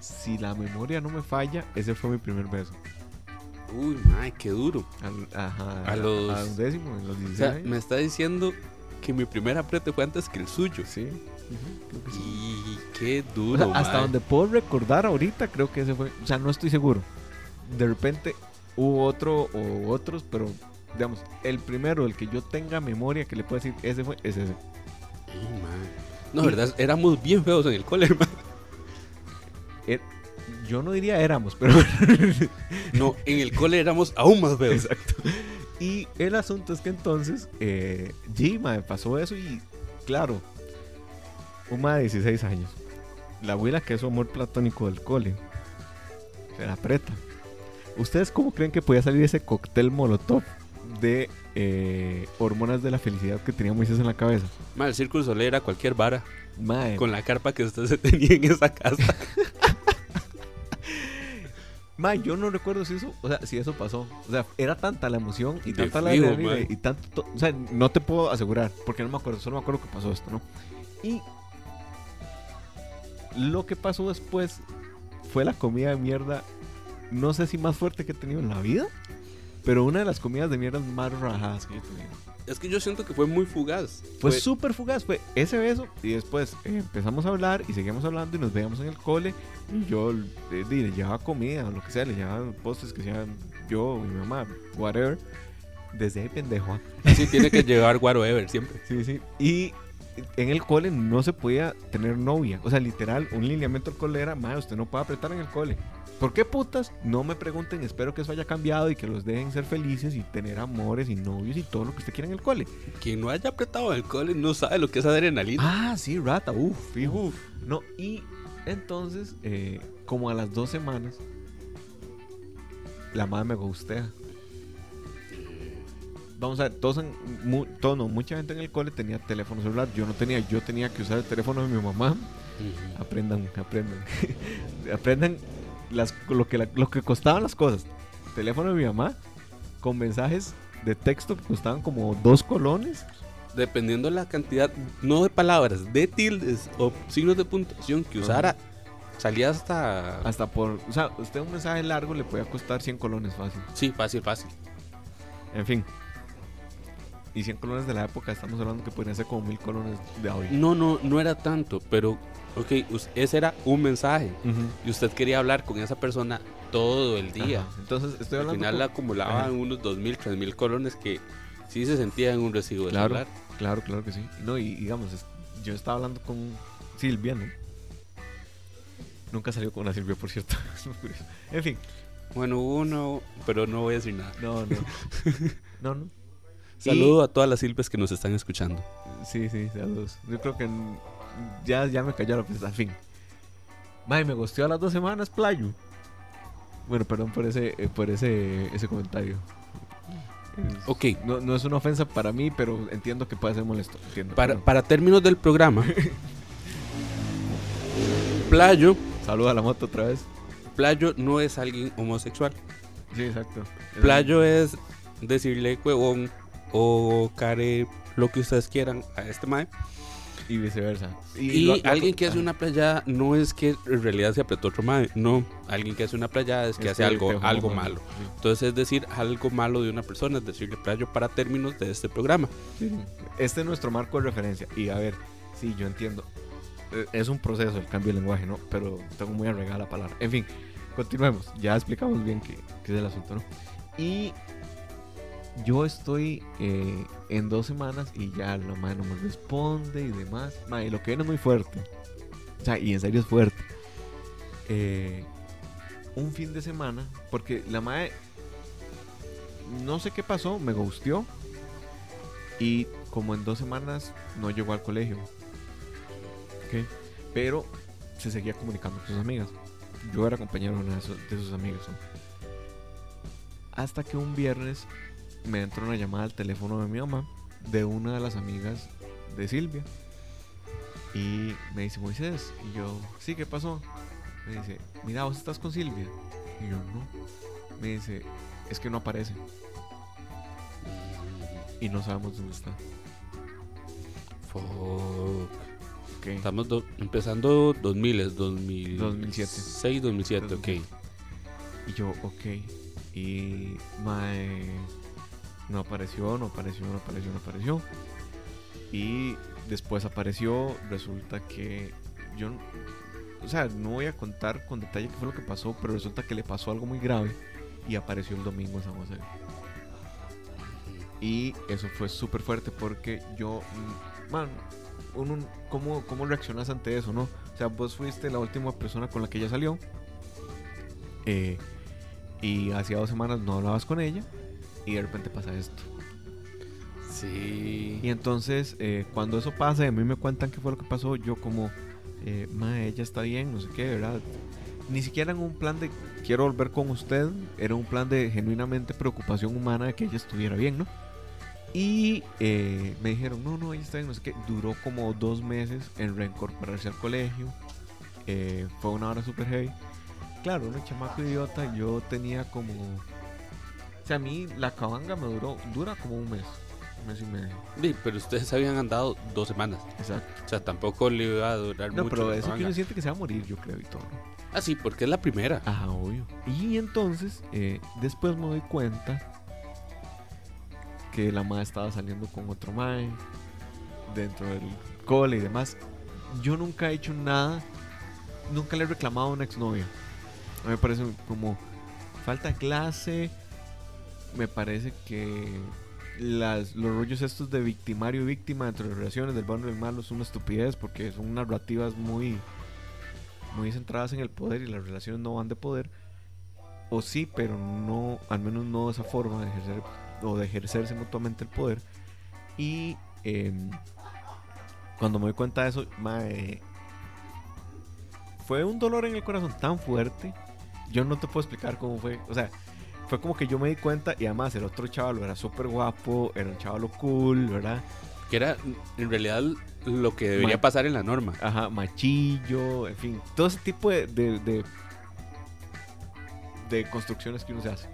si la memoria no me falla, ese fue mi primer beso. Uy, madre, qué duro. ajá, a, los. A décimo, en los 16. O sea, me está diciendo que mi primer apriete fue antes que el suyo. Sí. Y qué duro. hasta donde puedo recordar ahorita, creo que ese fue. O sea, no estoy seguro. De repente hubo otro o otros, pero digamos, el primero, el que yo tenga memoria que le puedo decir, ese fue, es ese. no, verdad, éramos bien feos en el cole, [LAUGHS] man. Er, yo no diría éramos, pero. no, en el cole éramos aún más feos. Exacto. Y el asunto es que entonces, eh, G, me pasó eso y, claro, una de 16 años. La abuela que es su amor platónico del cole. Se la aprieta. ¿Ustedes cómo creen que podía salir ese cóctel molotov de eh, hormonas de la felicidad que tenía Moisés en la cabeza? Mal, el círculo solar era cualquier vara. Con la carpa que usted se tenía en esa casa. [LAUGHS] Ma, yo no recuerdo si eso, o sea, si eso pasó. O sea, era tanta la emoción y tanta la adrenalina y tanto, o sea, no te puedo asegurar, porque no me acuerdo, solo me acuerdo que pasó esto, ¿no? Y lo que pasó después fue la comida de mierda, no sé si más fuerte que he tenido en la vida, pero una de las comidas de mierda más rajadas que he tenido. Es que yo siento que fue muy fugaz. Fue súper fugaz, fue ese beso y después eh, empezamos a hablar y seguimos hablando y nos veíamos en el cole y yo eh, le llevaba comida o lo que sea, le llevaba postres que sean yo, mi mamá, whatever. Desde ahí pendejo. Así tiene que llevar whatever siempre. Sí, sí. Y en el cole no se podía tener novia. O sea, literal, un lineamiento del cole era, madre, usted no puede apretar en el cole. ¿Por qué putas? No me pregunten, espero que eso haya cambiado y que los dejen ser felices y tener amores y novios y todo lo que usted quiera en el cole. Quien no haya apretado en el cole no sabe lo que es adrenalina. Ah, sí, rata, uff, fijo. No, y entonces, eh, como a las dos semanas, la madre me gustea vamos a ver, todos, no, mucha gente en el cole tenía teléfono celular, yo no tenía, yo tenía que usar el teléfono de mi mamá. Aprendan, aprendan. [LAUGHS] aprendan las, lo, que lo que costaban las cosas. Teléfono de mi mamá con mensajes de texto que costaban como dos colones. Dependiendo la cantidad, no de palabras, de tildes o signos de puntuación que usara, salía hasta... Hasta por... O sea, usted un mensaje largo le podía costar 100 colones fácil. Sí, fácil, fácil. En fin, y 100 colones de la época, estamos hablando que podrían ser como mil colones de audio. No, no, no era tanto, pero, ok, ese era un mensaje. Y usted quería hablar con esa persona todo el día. Entonces, estoy hablando. Al final acumulaba unos 2.000, 3.000 colones que sí se sentía en un recibo de claro, celular. Claro, claro que sí. No, y digamos, yo estaba hablando con Silvia, ¿no? Nunca salió con una Silvia, por cierto. [LAUGHS] en fin. Bueno, uno, pero no voy a decir nada. No, no. [LAUGHS] no, no. Saludo a todas las silves que nos están escuchando. Sí, sí, saludos. Yo creo que ya, ya me cayó la pista, al fin. May, me gustó a las dos semanas, playo. Bueno, perdón por ese, eh, por ese, ese comentario. ok. No, no, es una ofensa para mí, pero entiendo que puede ser molesto. para, para términos del programa, Playo. Saluda a la moto otra vez. Playo no es alguien homosexual. Sí, exacto. Playo es decirle huevón o care lo que ustedes quieran a este mae. Y viceversa. Y, alguien que hace una playa no es que en realidad se apretó otro mae, no. Alguien que hace una playa es que hace algo, algo malo. Entonces es decir algo malo de una persona, es decirle playo para términos de este programa. Este es nuestro marco de referencia. Y a ver, sí, yo entiendo. eh, es un proceso el cambio de lenguaje, ¿no? Pero tengo muy arregada la palabra. En fin, continuemos. Ya explicamos bien qué, qué es el asunto, ¿no? Y yo estoy eh, en dos semanas y ya la madre no me responde y demás. Madre, lo que viene es muy fuerte. O sea, y en serio es fuerte. Eh, un fin de semana, porque la madre, no sé qué pasó, me gusteó. Y como en dos semanas no llegó al colegio. ¿Ok? Pero se seguía comunicando con sus amigas. Yo era compañero de, sus amigas. Hasta que un viernes me entró una llamada al teléfono de mi mamá de una de las amigas de Silvia. Y me dice, Moisés, y yo, sí, ¿qué pasó? Me dice, mira, vos estás con Silvia. Y yo, no. Me dice, es que no aparece. Y no sabemos dónde está. Fuck. Estamos empezando 2000, 2000, 2007. 6, 2007, ok. Y yo, ok. Y mae, no apareció, no apareció, no apareció, no apareció. Y después apareció, resulta que yo, o sea, no voy a contar con detalle qué fue lo que pasó, pero resulta que le pasó algo muy grave y apareció el domingo en San José. Y eso fue súper fuerte porque yo, mm, man, ¿cómo, ¿cómo reaccionas ante eso, no? O sea, vos fuiste la última persona con la que ella salió. Eh, y hacía dos semanas no hablabas con ella. Y de repente pasa esto. Sí. Y entonces, eh, cuando eso pasa y a mí me cuentan qué fue lo que pasó, yo como, eh, ma, ella está bien, no sé qué, ¿verdad? Ni siquiera en un plan de quiero volver con usted, era un plan de genuinamente preocupación humana de que ella estuviera bien, ¿no? Y eh, me dijeron, no, no, ella está bien, no sé qué. Duró como dos meses en reincorporarse al colegio. Fue una hora super heavy. Claro, un chamaco idiota, yo tenía como... O sea, a mí la cabanga me duró, dura como un mes, un mes y medio. Sí, pero ustedes habían andado dos semanas. Exacto. O sea, tampoco le iba a durar mucho. No, pero eso que uno siente que se va a morir, yo creo, y todo. Ah, sí, porque es la primera. Ajá, obvio. Y entonces, eh, después me doy cuenta que la madre estaba saliendo con otro mae dentro del cole y demás. Yo nunca he hecho nada, nunca le he reclamado a una exnovia. A mí me parece como falta clase, me parece que las, los rollos estos de victimario y víctima dentro de las relaciones del bueno y del malo son una estupidez porque son narrativas muy, muy centradas en el poder y las relaciones no van de poder. O sí, pero no, al menos no esa forma de ejercer o de ejercerse mutuamente el poder. Y em, cuando me doy cuenta de eso, fue un dolor en el corazón tan fuerte. Yo no te puedo explicar cómo fue. O sea, fue como que yo me di cuenta y además el otro chaval era súper guapo, era un chaval cool, ¿verdad? Que era en realidad lo que debería pasar en la norma. Ajá, machillo, en fin, todo ese tipo de, de, de construcciones que uno se hace.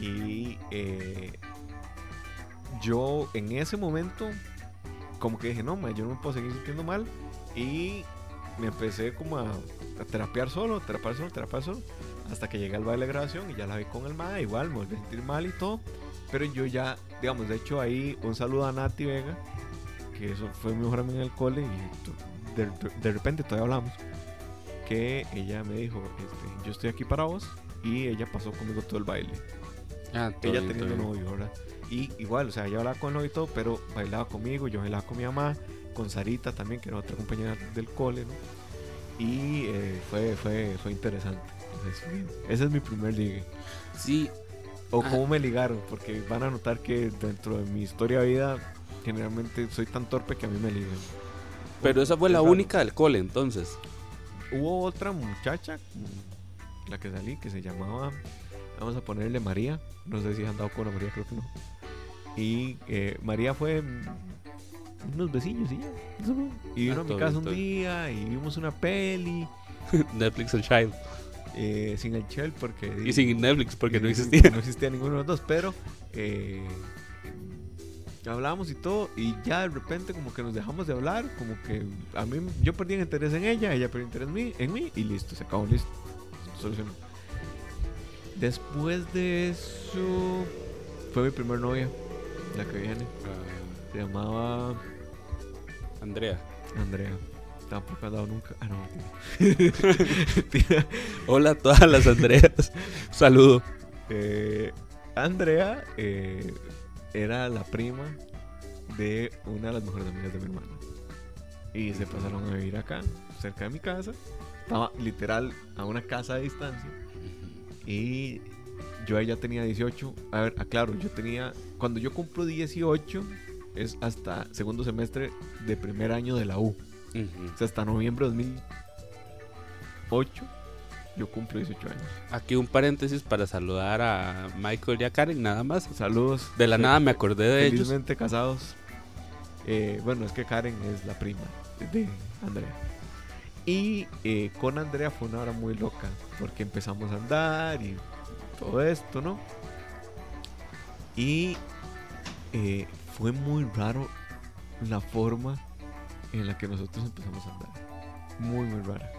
Y eh, yo en ese momento, como que dije, no, yo no me puedo seguir sintiendo mal. Y me empecé como a, terapiar solo, terapiar solo, terapiar solo. Hasta que llegué al baile de grabación y ya la vi con el ma, igual me volví a sentir mal y todo. Pero yo ya, digamos, de hecho ahí un saludo a Nati Vega, que eso fue mi mejor amiga en el cole y de, de repente todavía hablamos. Que ella me dijo, este, yo estoy aquí para vos y ella pasó conmigo todo el baile. Ah, ella teniendo novio, ¿verdad? Y igual, o sea, ella hablaba con el novio y todo, pero bailaba conmigo, yo bailaba con mi mamá, con Sarita también, que era otra compañera del cole, ¿no? Y eh, fue, fue, fue interesante. Ese es mi primer ligue. Sí. O ah. cómo me ligaron, porque van a notar que dentro de mi historia de vida, generalmente soy tan torpe que a mí me ligan. Pero esa fue la única del cole, entonces. Hubo otra muchacha la que salí, que se llamaba, vamos a ponerle María, no sé si han dado con María, creo que no. Y eh, María fue unos vecinos y ya. Y vino a mi casa un día y vimos una peli. [LAUGHS] Netflix and Child. Eh, sin el Child porque... Y sin Netflix porque no existía. No existía ninguno de los dos, pero... Eh, hablábamos y todo y ya de repente como que nos dejamos de hablar como que a mí yo perdí interés en ella ella perdió interés en mí, en mí y listo se acabó listo solucionó. Después de eso, fue mi primer novia, la que viene. Ah. Se llamaba Andrea. Andrea. Tampoco ha dado nunca. Ah, no. [LAUGHS] Hola a todas las Andreas. [LAUGHS] Saludo. Eh, Andrea eh, era la prima de una de las mejores amigas de mi hermana. Y se pasaron a vivir acá, cerca de mi casa. Estaba literal a una casa de distancia. Y yo ya tenía 18. A ver, aclaro, yo tenía. Cuando yo cumplo 18, es hasta segundo semestre de primer año de la U. O sea, hasta noviembre de 2008 yo cumplo 18 años. Aquí un paréntesis para saludar a Michael y a Karen, nada más. Saludos. De la nada me acordé de ellos. Felizmente casados. Eh, bueno, es que Karen es la prima de Andrea. Y eh, con Andrea fue una hora muy loca, porque empezamos a andar y todo esto, ¿no? Y eh, fue muy raro la forma en la que nosotros empezamos a andar. Muy, muy rara.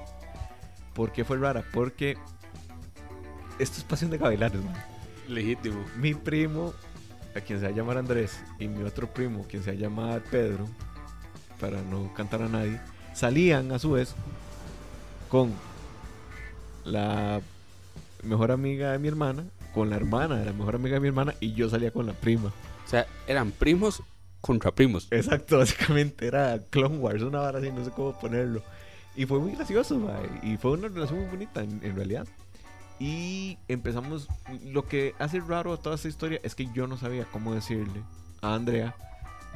¿Por qué fue rara? Porque esto es pasión de cabellanes, man. Legítimo. Mi primo, a quien se va a llamar Andrés, y mi otro primo, quien se va a llamar Pedro, para no cantar a nadie, salían a su vez con la mejor amiga de mi hermana, con la hermana de la mejor amiga de mi hermana, y yo salía con la prima. O sea, eran primos contra primos. Exacto, [LAUGHS] básicamente era Clone Wars, una vara así, no sé cómo ponerlo. Y fue muy gracioso, y fue una relación muy bonita en, realidad. Y empezamos, lo que hace raro a toda esta historia es que yo no sabía cómo decirle a Andrea,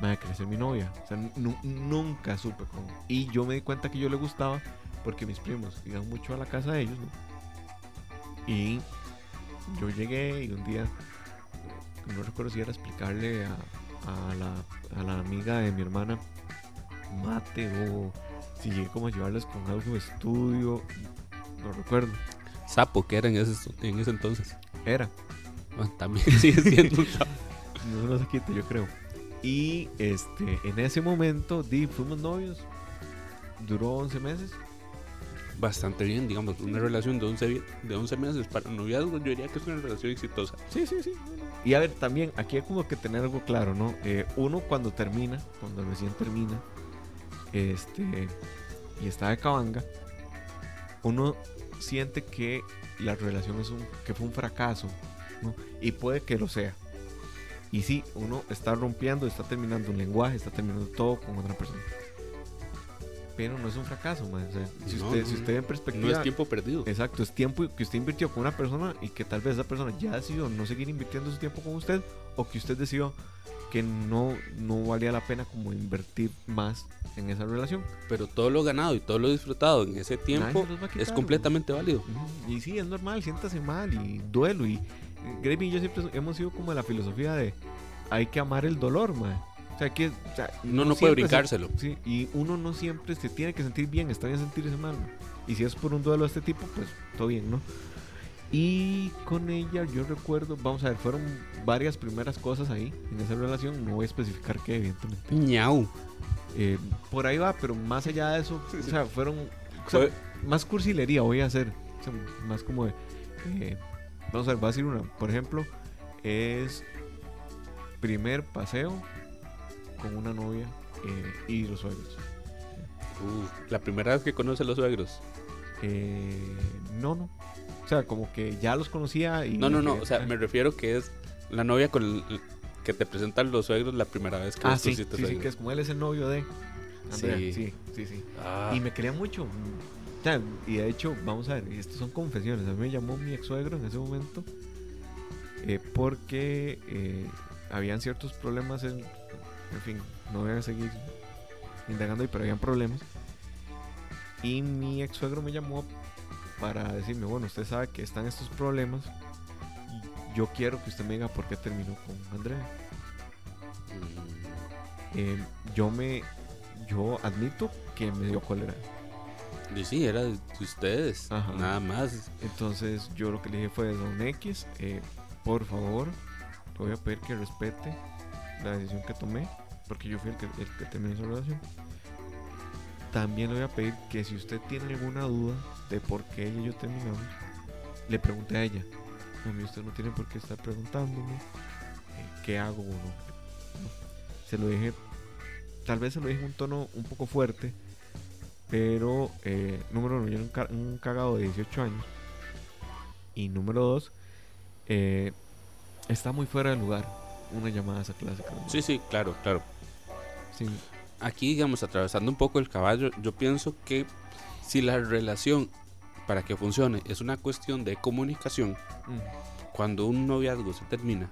va a crecer mi novia. O sea, nunca supe cómo. Y yo me di cuenta que yo le gustaba porque mis primos iban mucho a la casa de ellos, ¿no? Y yo llegué y un día, no recuerdo si era explicarle a, a, la, a la amiga de mi hermana mate o si llegué como a llevarles con algo de estudio, no recuerdo. Sapo, que era en ese, en ese entonces. Era. Bueno, también [LAUGHS] sigue siendo un sapo. [LAUGHS] no se quita, yo creo. Y este, en ese momento, di, fuimos novios. Duró 11 meses. Bastante bien, digamos, una relación de 11, de 11 meses para noviazgo, yo diría que es una relación exitosa. Sí, sí, sí. Y a ver, también aquí hay como que tener algo claro, ¿no? Eh, uno cuando termina, cuando recién termina, este, y está de cabanga, uno siente que la relación es un, que fue un fracaso, ¿no? Y puede que lo sea. Y sí, uno está rompiendo, está terminando un lenguaje, está terminando todo con otra persona. Pero no es un fracaso, man. si, usted, si usted en perspectiva. No es tiempo perdido. Exacto, es tiempo que usted invirtió con una persona y que tal vez esa persona ya decidió no seguir invirtiendo su tiempo con usted o que usted decidió que no, no valía la pena como invertir más en esa relación. Pero todo lo ganado y todo lo disfrutado en ese tiempo es completamente válido. Y sí, es normal, siéntase mal y duelo. Y Greg y yo siempre hemos sido como la filosofía de hay que amar el dolor, man. O sea, que, no, no, puede brincárselo. sí, y uno no siempre se tiene que sentir bien, está bien sentirse mal. Y si es por un duelo de este tipo, pues todo bien, ¿no? Y con ella yo recuerdo, vamos a ver, fueron varias primeras cosas ahí en esa relación, no voy a especificar qué, evidentemente. Ñau. Eh, por ahí va, pero más allá de eso, o sea, fueron más cursilería voy a hacer, más como de, eh, vamos a ver, va a decir una, por ejemplo, es primer paseo con una novia eh, y los suegros. Uh, la primera vez que conoce a los suegros. no, no. O sea, como que ya los conocía y... No, no, no. O sea, me refiero que es la novia con el, que te presentan los suegros la primera vez que ah, sí, sí, sí, que es como él es el novio de... Sí, sí, sí. sí. Ah. Y me quería mucho. O sea, y de hecho, vamos a ver, estas son confesiones. A mí me llamó mi ex suegro en ese momento eh, porque eh, habían ciertos problemas en... En fin, no voy a seguir indagando ahí, pero habían problemas. Y mi ex suegro me llamó para decirme, bueno, usted sabe que están estos problemas. Yo quiero que usted me diga por qué terminó con Andrea. Eh, yo me, yo admito que me dio cólera. Y sí, era de ustedes, nada más. Entonces yo lo que le dije fue, Don X, eh, por favor, le voy a pedir que respete la decisión que tomé, porque yo fui el que, el que terminó esa relación. También le voy a pedir que si usted tiene alguna duda de por qué ella y yo terminamos, le pregunte a ella. A mí usted no tiene por qué estar preguntándome eh, qué hago o no. Se lo dije, tal vez se lo dije en un tono un poco fuerte, Pero, eh, número uno, yo era un, cagado de 18 años. Y número dos, eh, está muy fuera de lugar una llamada a esa clase. Sí, sí, claro, claro. Aquí, digamos, atravesando un poco el caballo, yo pienso que si la relación para que funcione es una cuestión de comunicación, cuando un noviazgo se termina,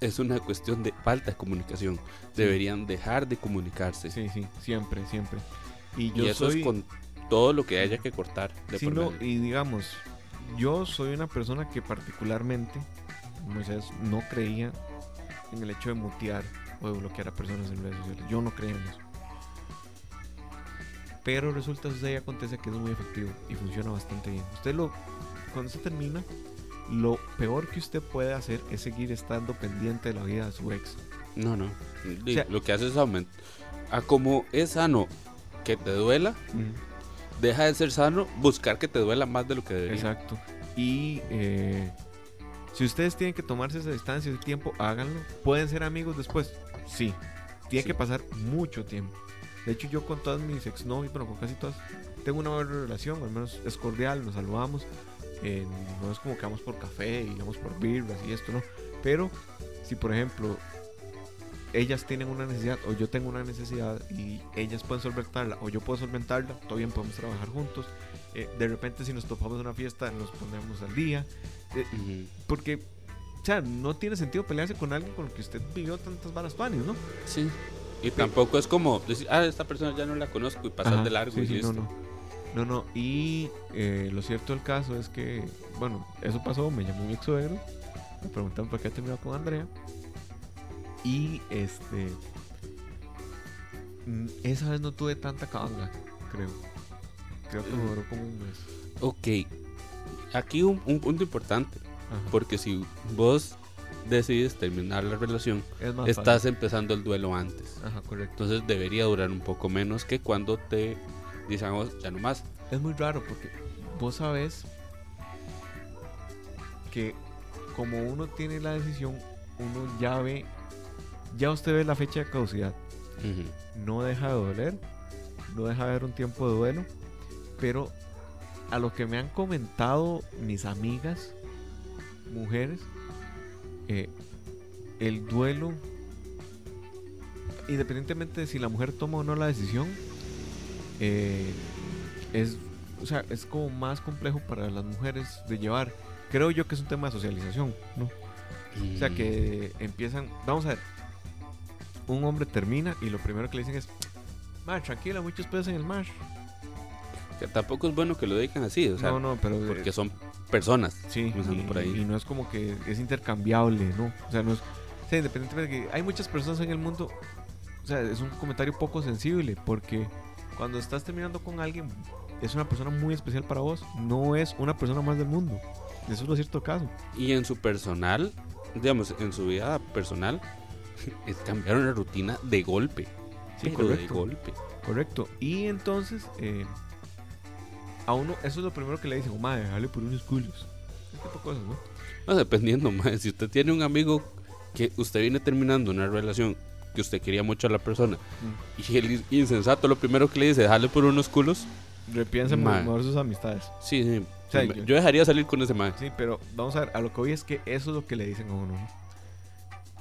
es una cuestión de falta de comunicación. Deberían dejar de comunicarse. Sí, sí, siempre, siempre. Y, yo eso es con todo lo que haya que cortar. De sí, no, y digamos, yo soy una persona que particularmente, Moisés, no creía en el hecho de mutear o de bloquear a personas en redes sociales. Yo no creía en eso. Pero resulta que acontece que es muy efectivo y funciona bastante bien. Usted lo, cuando se termina, lo peor que usted puede hacer es seguir estando pendiente de la vida de su ex. No, no. lo que hace es aumentar. A como es sano que te duela, deja de ser sano buscar que te duela más de lo que debería. Exacto. Y eh, si ustedes tienen que tomarse esa distancia, ese tiempo, háganlo. ¿Pueden ser amigos después? Sí. Tiene que pasar mucho tiempo. De hecho, yo con todas mis exnovias, bueno, con casi todas, tengo una buena relación, al menos es cordial, nos saludamos. Eh, no es como que vamos por café y vamos por birras y esto, ¿no? Pero si, por ejemplo, ellas tienen una necesidad o yo tengo una necesidad y ellas pueden solventarla o yo puedo solventarla, todo bien podemos trabajar juntos. Eh, de repente si nos topamos en una fiesta nos ponemos al día. Eh, porque, o sea, no tiene sentido pelearse con alguien con el que usted vivió tantas balas panes, ¿no? Sí. Y tampoco es como decir, ah, esta persona ya no la conozco y pasar de largo y listo. No, no. No, no, y eh, lo cierto del caso es que, bueno, eso pasó, me llamó mi ex suegro, me preguntaron por qué terminó con Andrea. Y este. Mm, esa vez no tuve tanta cabanga, creo. Creo que me duró como un mes. Ok. Aquí un, punto importante. Porque si vos decides terminar la relación, estás empezando el duelo antes. Ajá, correcto. Entonces debería durar un poco menos que cuando te dicen, ya no más. Es muy raro porque vos sabes que como uno tiene la decisión, uno ya ve ya usted ve la fecha de caducidad. No deja de doler, no deja de haber un tiempo de duelo, pero a lo que me han comentado mis amigas, mujeres, eh, el duelo, independientemente de si la mujer toma o no la decisión, eh, es, o sea, es como más complejo para las mujeres de llevar. Creo yo que es un tema de socialización, ¿no? O sea, que empiezan, vamos a ver, un hombre termina y lo primero que le dicen es, ma, tranquila, muchos pesos en el mar. Tampoco es bueno que lo digan así, o sea, no, no, pero porque son personas. Sí, y, no es como que es intercambiable, ¿no? O sea, no es, o sea, independientemente de que hay muchas personas en el mundo, o sea, es un comentario poco sensible porque cuando estás terminando con alguien es una persona muy especial para vos, no es una persona más del mundo. Eso es lo cierto caso. Y en su personal, digamos, en su vida personal, [LAUGHS] cambiaron la rutina de golpe. Sí, correcto. De golpe. Correcto. Y entonces, eh, a uno, eso es lo primero que le dicen, madre, dale por unos culos. Ese tipo de cosas, ¿no? No, dependiendo, madre. Si usted tiene un amigo que usted viene terminando una relación que usted quería mucho a la persona mm. y el insensato lo primero que le dice, dale por unos culos. Repiense mejor sus amistades. Sí, sí. yo, dejaría salir con ese man. Sí, pero vamos a ver, a lo que hoy es que eso es lo que le dicen a uno. ¿no?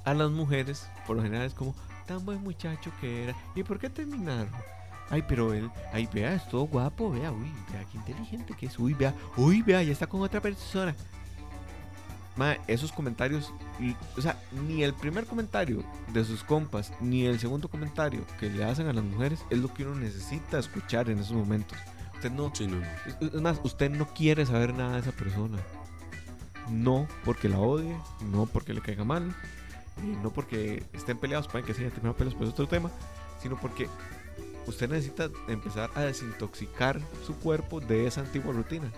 a las mujeres, por lo general es como, tan buen muchacho que era. ¿Y por qué terminaron? Ay, pero él, ay, vea, es todo guapo, vea, uy, vea qué inteligente que es, uy, vea, uy, vea, ya está con otra persona. Ma, esos comentarios, o sea, ni el primer comentario de sus compas, ni el segundo comentario que le hacen a las mujeres es lo que uno necesita escuchar en esos momentos. Usted no, Es, más, usted no quiere saber nada de esa persona. No porque la odie, no porque le caiga mal, no porque estén peleados, pueden que sí, terminado peleas, pero es otro tema, sino porque usted necesita empezar a desintoxicar su cuerpo de esa antigua rutina.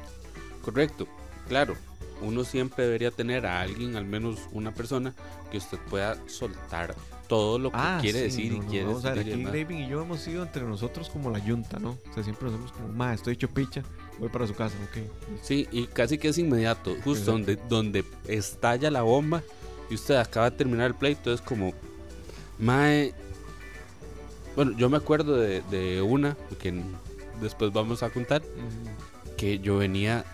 Correcto, claro. Uno siempre debería tener a alguien, al menos una persona, que usted pueda soltar todo lo que ah, quiere decir y quiere vamos a ver, aquí David y yo hemos sido entre nosotros como la yunta, ¿no? O sea, siempre nos vemos como, ma, estoy hecho picha, voy para su casa, ok. Sí, y casi que es inmediato, justo donde, donde estalla la bomba, y usted acaba de terminar el pleito, es como, Mae. Bueno, yo me acuerdo de, una que después vamos a contar, que yo venía,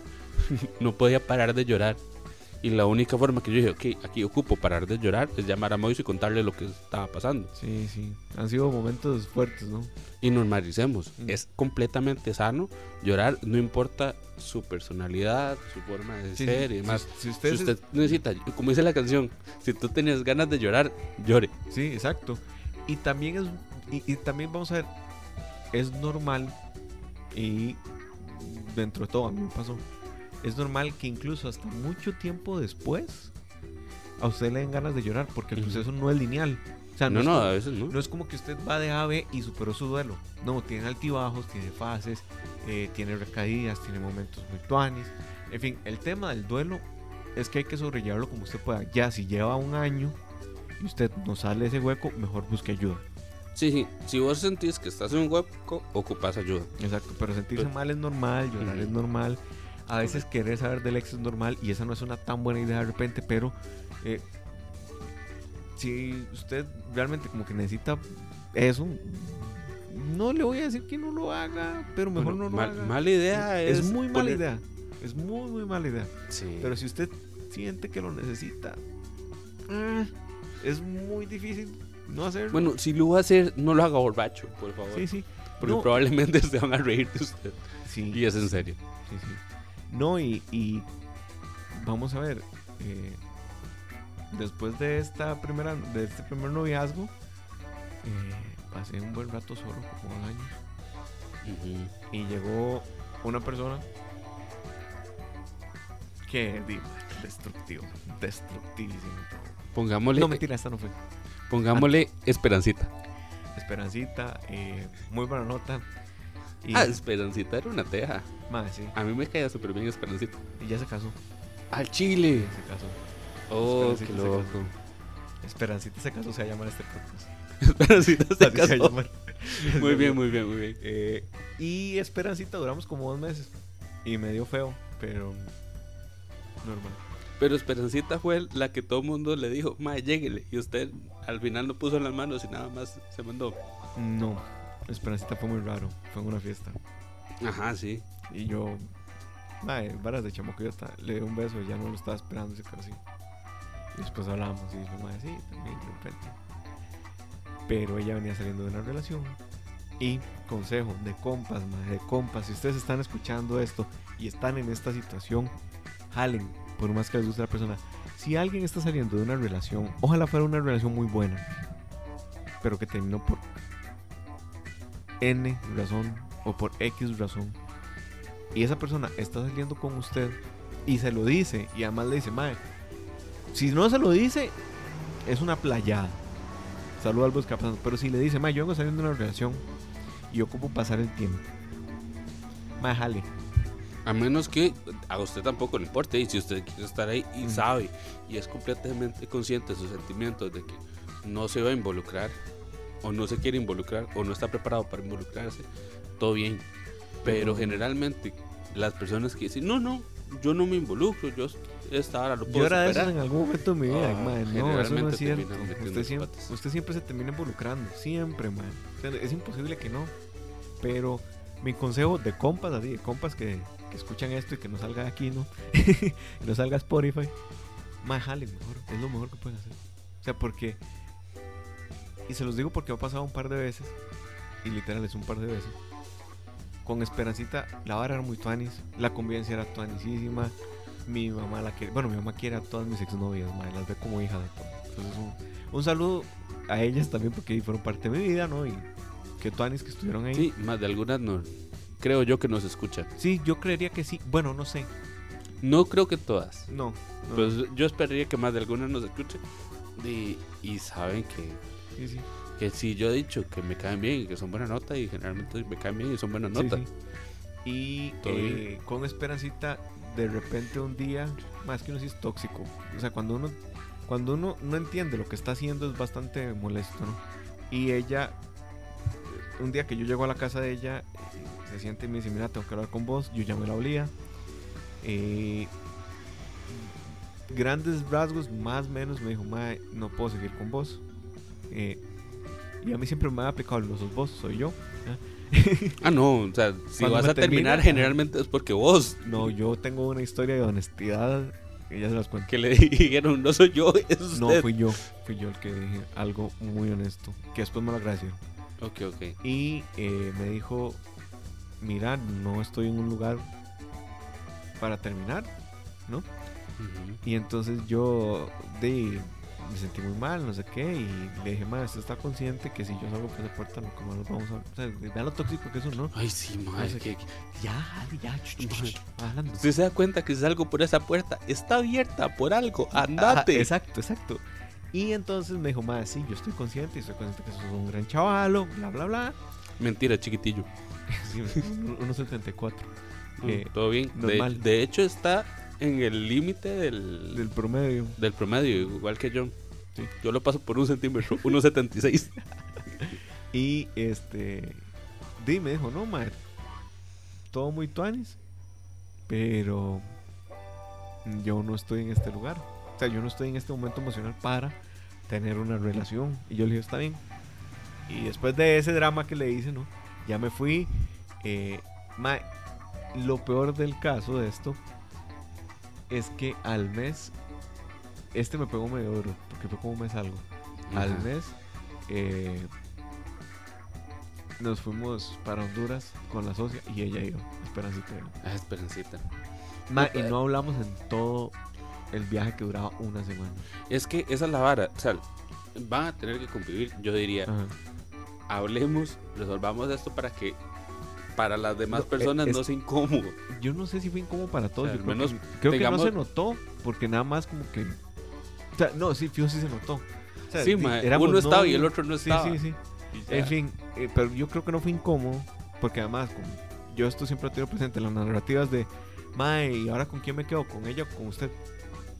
[LAUGHS] no podía parar de llorar. Y la única forma que yo dije, ok, aquí ocupo parar de llorar es llamar a Moisés y contarle lo que estaba pasando. Sí, sí. Han sido momentos fuertes, ¿no? Y normalicemos. Mm. Es completamente sano llorar, no importa su personalidad, su forma de ser y demás. Si, usted, necesita, como dice la canción, si tú tenías ganas de llorar, llore. Sí, exacto. Y también es, y también vamos a ver, es normal y dentro de todo a mí me pasó es normal que incluso hasta mucho tiempo después a usted le den ganas de llorar porque el proceso no es lineal. O sea, no, no, a veces no. No es como que usted va de ave y superó su duelo. No, tiene altibajos, tiene fases, eh, tiene recaídas, tiene momentos muy tuanis. En fin, el tema del duelo es que hay que sobrellevarlo como usted pueda. Ya si lleva un año y usted no sale de ese hueco, mejor busque ayuda. Sí, sí. Si vos sentís que estás en un hueco, ocupas ayuda. Exacto, pero sentirse mal es normal, llorar es normal a veces querer saber del ex es normal y esa no es una tan buena idea de repente, pero eh, si usted realmente como que necesita eso, no le voy a decir que no lo haga, pero mejor no lo haga. Mala idea es. Es muy mala idea. Es muy, muy mala idea. Pero si usted siente que lo necesita, eh, es muy difícil no hacerlo. Bueno, si lo va a hacer, no lo haga borracho, por favor. Sí, sí. Porque probablemente [LAUGHS] se van a reír de usted. Sí. Y es en serio. Sí, sí. No, y, vamos a ver, eh, después de esta primera, de este primer noviazgo, eh, pasé un buen rato solo, como dos años. Y llegó una persona que, digo, destructivo, destructivísimo. Pongámosle. No, mentira, esta no fue. Pongámosle Esperancita. Esperancita, eh, muy buena nota. Ah, Esperancita era una teja. Más, sí. A mí me caía súper bien Esperancita. Y ya se casó. Al Chile. se casó. Oh, qué loco. Esperancita se casó, se va a llamar este podcast. [LAUGHS] Esperancita se casó. muy bien, muy bien, muy bien. Eh, y Esperancita duramos como dos meses. Y me dio feo, pero normal. Pero Esperancita fue la que todo el mundo le dijo, mae, lléguele. Y usted al final no puso las manos y nada más se mandó. No, Esperancita fue muy raro. Fue en una fiesta. Ajá, sí. Y yo, madre, varas de chamo que yo hasta le di un beso y ya no lo estaba esperando, se quedó así. Y después hablamos y dijo, madre, sí, también de repente. Pero ella venía saliendo de una relación. Y consejo de compas, madre, de compas, si ustedes están escuchando esto y están en esta situación, jalen, por más que les guste la persona. Si alguien está saliendo de una relación, ojalá fuera una relación muy buena, pero que terminó por N razón o por X razón y esa persona está saliendo con usted y se lo dice y además le dice, madre, si no se lo dice, es una playada. Saludos al buscapasando. Pero si le dice, madre, yo vengo saliendo de una relación y ocupo pasar el tiempo. Madre, jale. A menos que a usted tampoco le importe y si usted quiere estar ahí y mm. sabe y es completamente consciente de sus sentimientos de que no se va a involucrar o no se quiere involucrar o no está preparado para involucrarse, todo bien. Pero generalmente las personas que dicen, no, no, yo no me involucro, yo esta hora lo puedo Yo era de en algún momento de mi vida, ah, man. No, eso no es cierto. Usted siempre, usted siempre, se termina involucrando, siempre, man. es imposible que no. Pero mi consejo de compas, así, de compas que, que escuchan esto y que no salga aquí, ¿no? [LAUGHS] no salga Spotify. Más mejor, es lo mejor que pueden hacer. O sea, porque y se los digo porque ha pasado un par de veces. Y literal es un par de veces. Con Esperancita, la vara era muy tuanis. La convivencia era tuanisísima. Mi mamá la quiere. Bueno, mi mamá quiere a todas mis exnovias, madre. Las ve como hija de todo. Entonces, un, saludo a ellas también porque fueron parte de mi vida, ¿no? Y que tuanis que estuvieron ahí. Sí, más de algunas no. Creo yo que nos escuchan. Sí, yo creería que sí. Bueno, no sé. No creo que todas. No. Pues yo esperaría que más de algunas nos escuchen. Y, y saben que que si yo he dicho que me caen bien y que son buena nota y generalmente me caen bien y son buenas notas. y eh, con Esperancita, de repente un día, más que uno sí es tóxico. O sea, cuando uno, cuando uno no entiende lo que está haciendo es bastante molesto, ¿no? Y ella, un día que yo llego a la casa de ella, se siente y me dice, mira, tengo que hablar con vos, yo ya me la olía. Eh, grandes rasgos, más o menos, me dijo, no puedo seguir con vos. Eh, y a mí siempre me ha aplicado los dos vos, soy yo. ah, [LAUGHS] no, o sea, si vas a terminar, generalmente es porque vos. No, yo tengo una historia de honestidad. Ya se las cuento. Que le [LAUGHS] dijeron, no soy yo, es usted. No, fui yo. Fui yo el que dije algo muy honesto. Que después me lo agradeció. Ok, ok. Y eh, me dijo: Mira, no estoy en un lugar para terminar, ¿no? Y entonces yo de, me sentí muy mal, no sé qué, y le dije, ma, usted está consciente que si yo salgo por esa puerta, no, como nos vamos a. O sea, vean lo tóxico que es uno. Ay, sí, madre. que, ya, ya, Usted se da cuenta que si salgo por esa puerta, está abierta por algo, andate. exacto, exacto. Y entonces me dijo, ma, sí, yo estoy consciente, y estoy consciente que sos un gran chavalo, bla, bla, bla. Mentira, chiquitillo. [LAUGHS] sí, 1.74. Mm, todo bien. De, de, hecho, está en el límite del, del promedio. Del promedio, igual que yo. Yo lo paso por un centímetro, [LAUGHS] 1,76. [LAUGHS] y este. Dime, dijo, no, madre. Todo muy tuanis. Pero. Yo no estoy en este lugar. O sea, yo no estoy en este momento emocional para tener una relación. Y yo le dije, está bien. Y después de ese drama que le hice, ¿no? Ya me fui. Eh, lo peor del caso de esto es que al mes, este me pegó medio duro, porque fue como un mes algo. Al mes, eh, nos fuimos para Honduras con la socia y ella iba, Esperancita. Ah, Esperancita. y no hablamos en todo el viaje que duraba una semana. Es que esa es la vara, o sea, van a tener que convivir, yo diría. Hablemos, resolvamos esto para que para las demás personas no sea incómodo. Yo no sé si fue incómodo para todos. creo, menos, que, creo que, no se notó, porque nada más como que. O sea, no, sí, fijo, sí se notó. sí, uno estaba y el otro no estaba. Sí, sí, sí. En fin, eh, pero yo creo que no fue incómodo, porque además, como yo esto siempre lo tenido presente en las narrativas de, Mae, ¿y ahora con quién me quedo? ¿Con ella o con usted?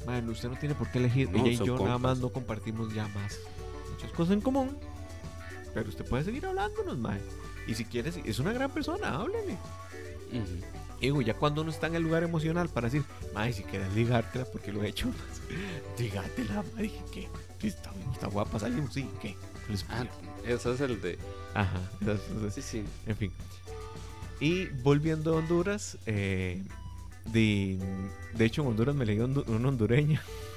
Mae, usted no tiene por qué elegir. ella y yo nada más no compartimos ya más muchas cosas en común. Pero usted puede seguir hablándonos, Mae. Y si quieres, es una gran persona, háblele. Digo, ya cuando uno está en el lugar emocional para decir, ay, si quieres ligártela, porque lo he hecho, [LAUGHS] ligátela, dije, ¿qué? Está, está guapa, salimos, sí, ¿qué? Ah, es el de. Ajá, sí, sí. En fin. Y volviendo a Honduras, eh, de, de hecho en Honduras me leí un, una hondureña [LAUGHS]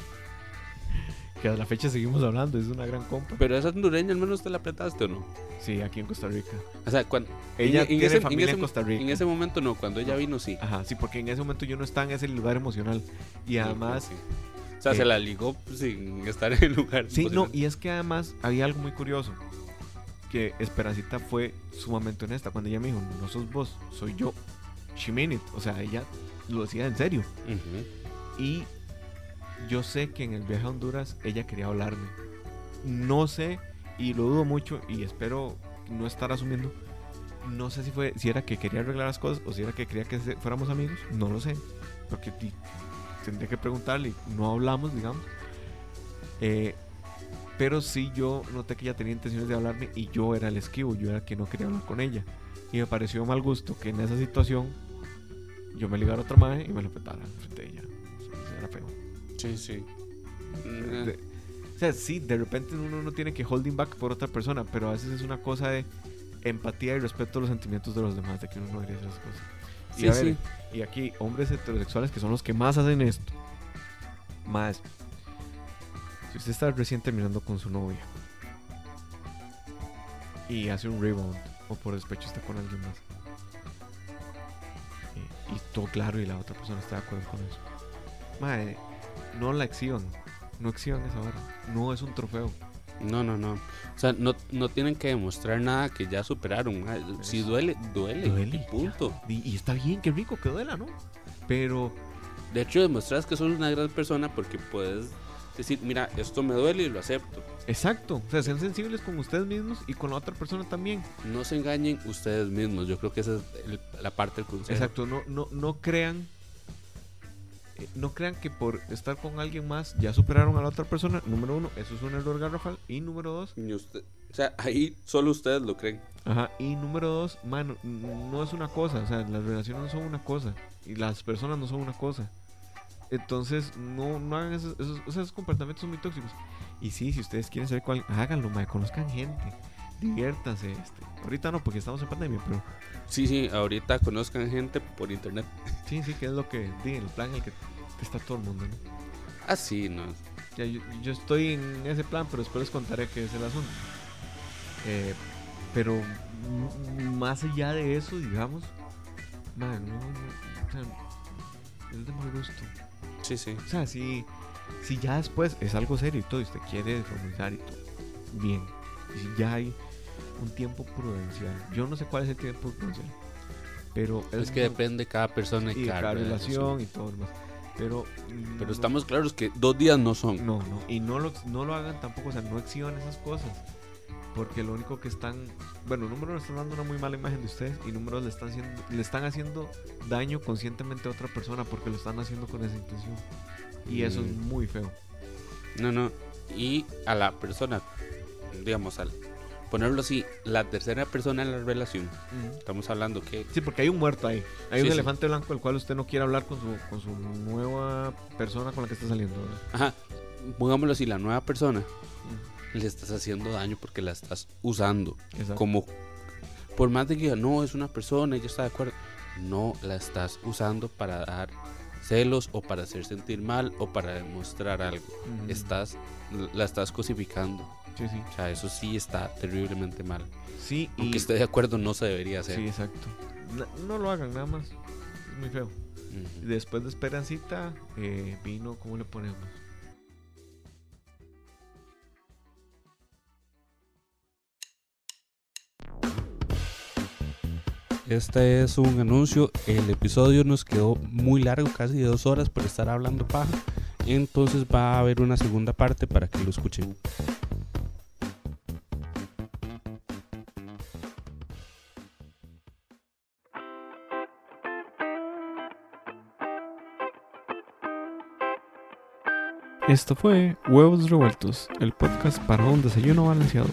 que a la fecha seguimos hablando, es una gran compa. Pero esa hondureña al menos te la apretaste o no? Sí, aquí en Costa Rica. O sea, cuando ella en, tiene ese, familia en, Costa Rica. En ese momento no, cuando ella vino sí. Ajá, sí, porque en ese momento yo no estaba en ese lugar emocional y además O sea, se eh, la ligó sin estar en el lugar. Sí, no, y es que además había algo muy curioso. Que Esperancita fue sumamente honesta. Cuando ella me dijo, no sos vos, soy yo. She O sea, ella lo decía en serio. Y yo sé que en el viaje a Honduras ella quería hablarme. No sé, y lo dudo mucho, y espero no estar asumiendo. No sé si fue si era que quería arreglar las cosas o si era que quería que fuéramos amigos. No lo sé. Porque tendría que preguntarle. No hablamos, digamos. Eh, pero sí yo noté que ella tenía intenciones de hablarme y yo era el esquivo, yo era el que no quería hablar con ella. Y me pareció mal gusto que en esa situación yo me ligara a otra madre y me lo petara frente a ella. era feo. Sí, sí. o sea, sí, de repente uno no tiene que holding back por otra persona, pero a veces es una cosa de empatía y respeto a los sentimientos de los demás, de que uno no haría esas cosas. Y, a ver, y aquí, hombres heterosexuales que son los que más hacen esto. Más. Si usted está recién terminando con su novia y hace un rebound o por despecho está con alguien más y, y todo claro y la otra persona está de acuerdo con eso. Madre, no la acción. No acción esa hora. No es un trofeo. No, no, no. O sea, no, no tienen que demostrar nada que ya superaron. Ah, si duele, duele. Duele. punto. Y, está bien, qué rico que duela, ¿no? Pero. De hecho, demostras que sos una gran persona porque puedes decir, mira, esto me duele y lo acepto. Exacto. O sea, sean sensibles con ustedes mismos y con la otra persona también. No se engañen ustedes mismos. Yo creo que esa es la parte del consejo. Exacto. No, no, no crean no crean que por estar con alguien más ya superaron a la otra persona. Número uno, eso es un error garrafal. Y número dos, o sea, ahí solo ustedes lo creen. Ajá. Y número dos, mano, no es una cosa. O sea, las relaciones no son una cosa. Y las personas no son una cosa. Entonces, no, no hagan esos, esos, esos comportamientos son muy tóxicos. Y sí, si ustedes quieren saber cuál, háganlo, mae, conozcan gente diviértanse. Este. Ahorita no, porque estamos en pandemia, pero. Sí, sí, ahorita conozcan gente por internet. Sí, sí, que es lo que. Di, el plan en el que está todo el mundo, ¿no? Ah, sí, no. Ya, yo, estoy en ese plan, pero después les contaré qué es el asunto. Eh, pero más allá de eso, digamos, man, no, o sea, es de mal gusto. Sí, sí. O sea, si, si ya después es algo serio y todo, y usted quiere comenzar y todo, bien. Y si ya hay un tiempo prudencial, yo no sé cuál es el tiempo prudencial, pero es, que depende de cada persona y, cada, relación y todo lo demás. Pero, pero estamos claros que dos días no son. No, no. Y no lo, no lo hagan tampoco, o sea, no exhiban esas cosas. Porque lo único que están, bueno, números le están dando una muy mala imagen de ustedes y números le están haciendo, le están haciendo daño conscientemente a otra persona porque lo están haciendo con esa intención. Y eso es mm. muy feo. No, no. Y a la persona, digamos, al ponerlo así, la tercera persona en la relación, estamos hablando que... Sí, porque hay un muerto ahí. Hay un elefante blanco el cual usted no quiere hablar con su, con su nueva persona con la que está saliendo. Ajá. Pongámoslo así, la nueva persona le estás haciendo daño porque la estás usando. Como, por más de que no, es una persona, ella está de acuerdo, no la estás usando para dar celos o para hacer sentir mal o para demostrar algo. Estás, la estás cosificando. Sí, sí. O sea, eso sí está terriblemente mal. Sí, Aunque esté de acuerdo, no se debería hacer. Sí, exacto. No, lo hagan, nada más. Es muy feo. Después de Esperancita, eh, vino, ¿cómo le ponemos? Este es un anuncio. El episodio nos quedó muy largo, casi de dos horas por estar hablando paja. Entonces va a haber una segunda parte para que lo escuchen. Esto fue Huevos Revueltos, el podcast para un desayuno balanceado.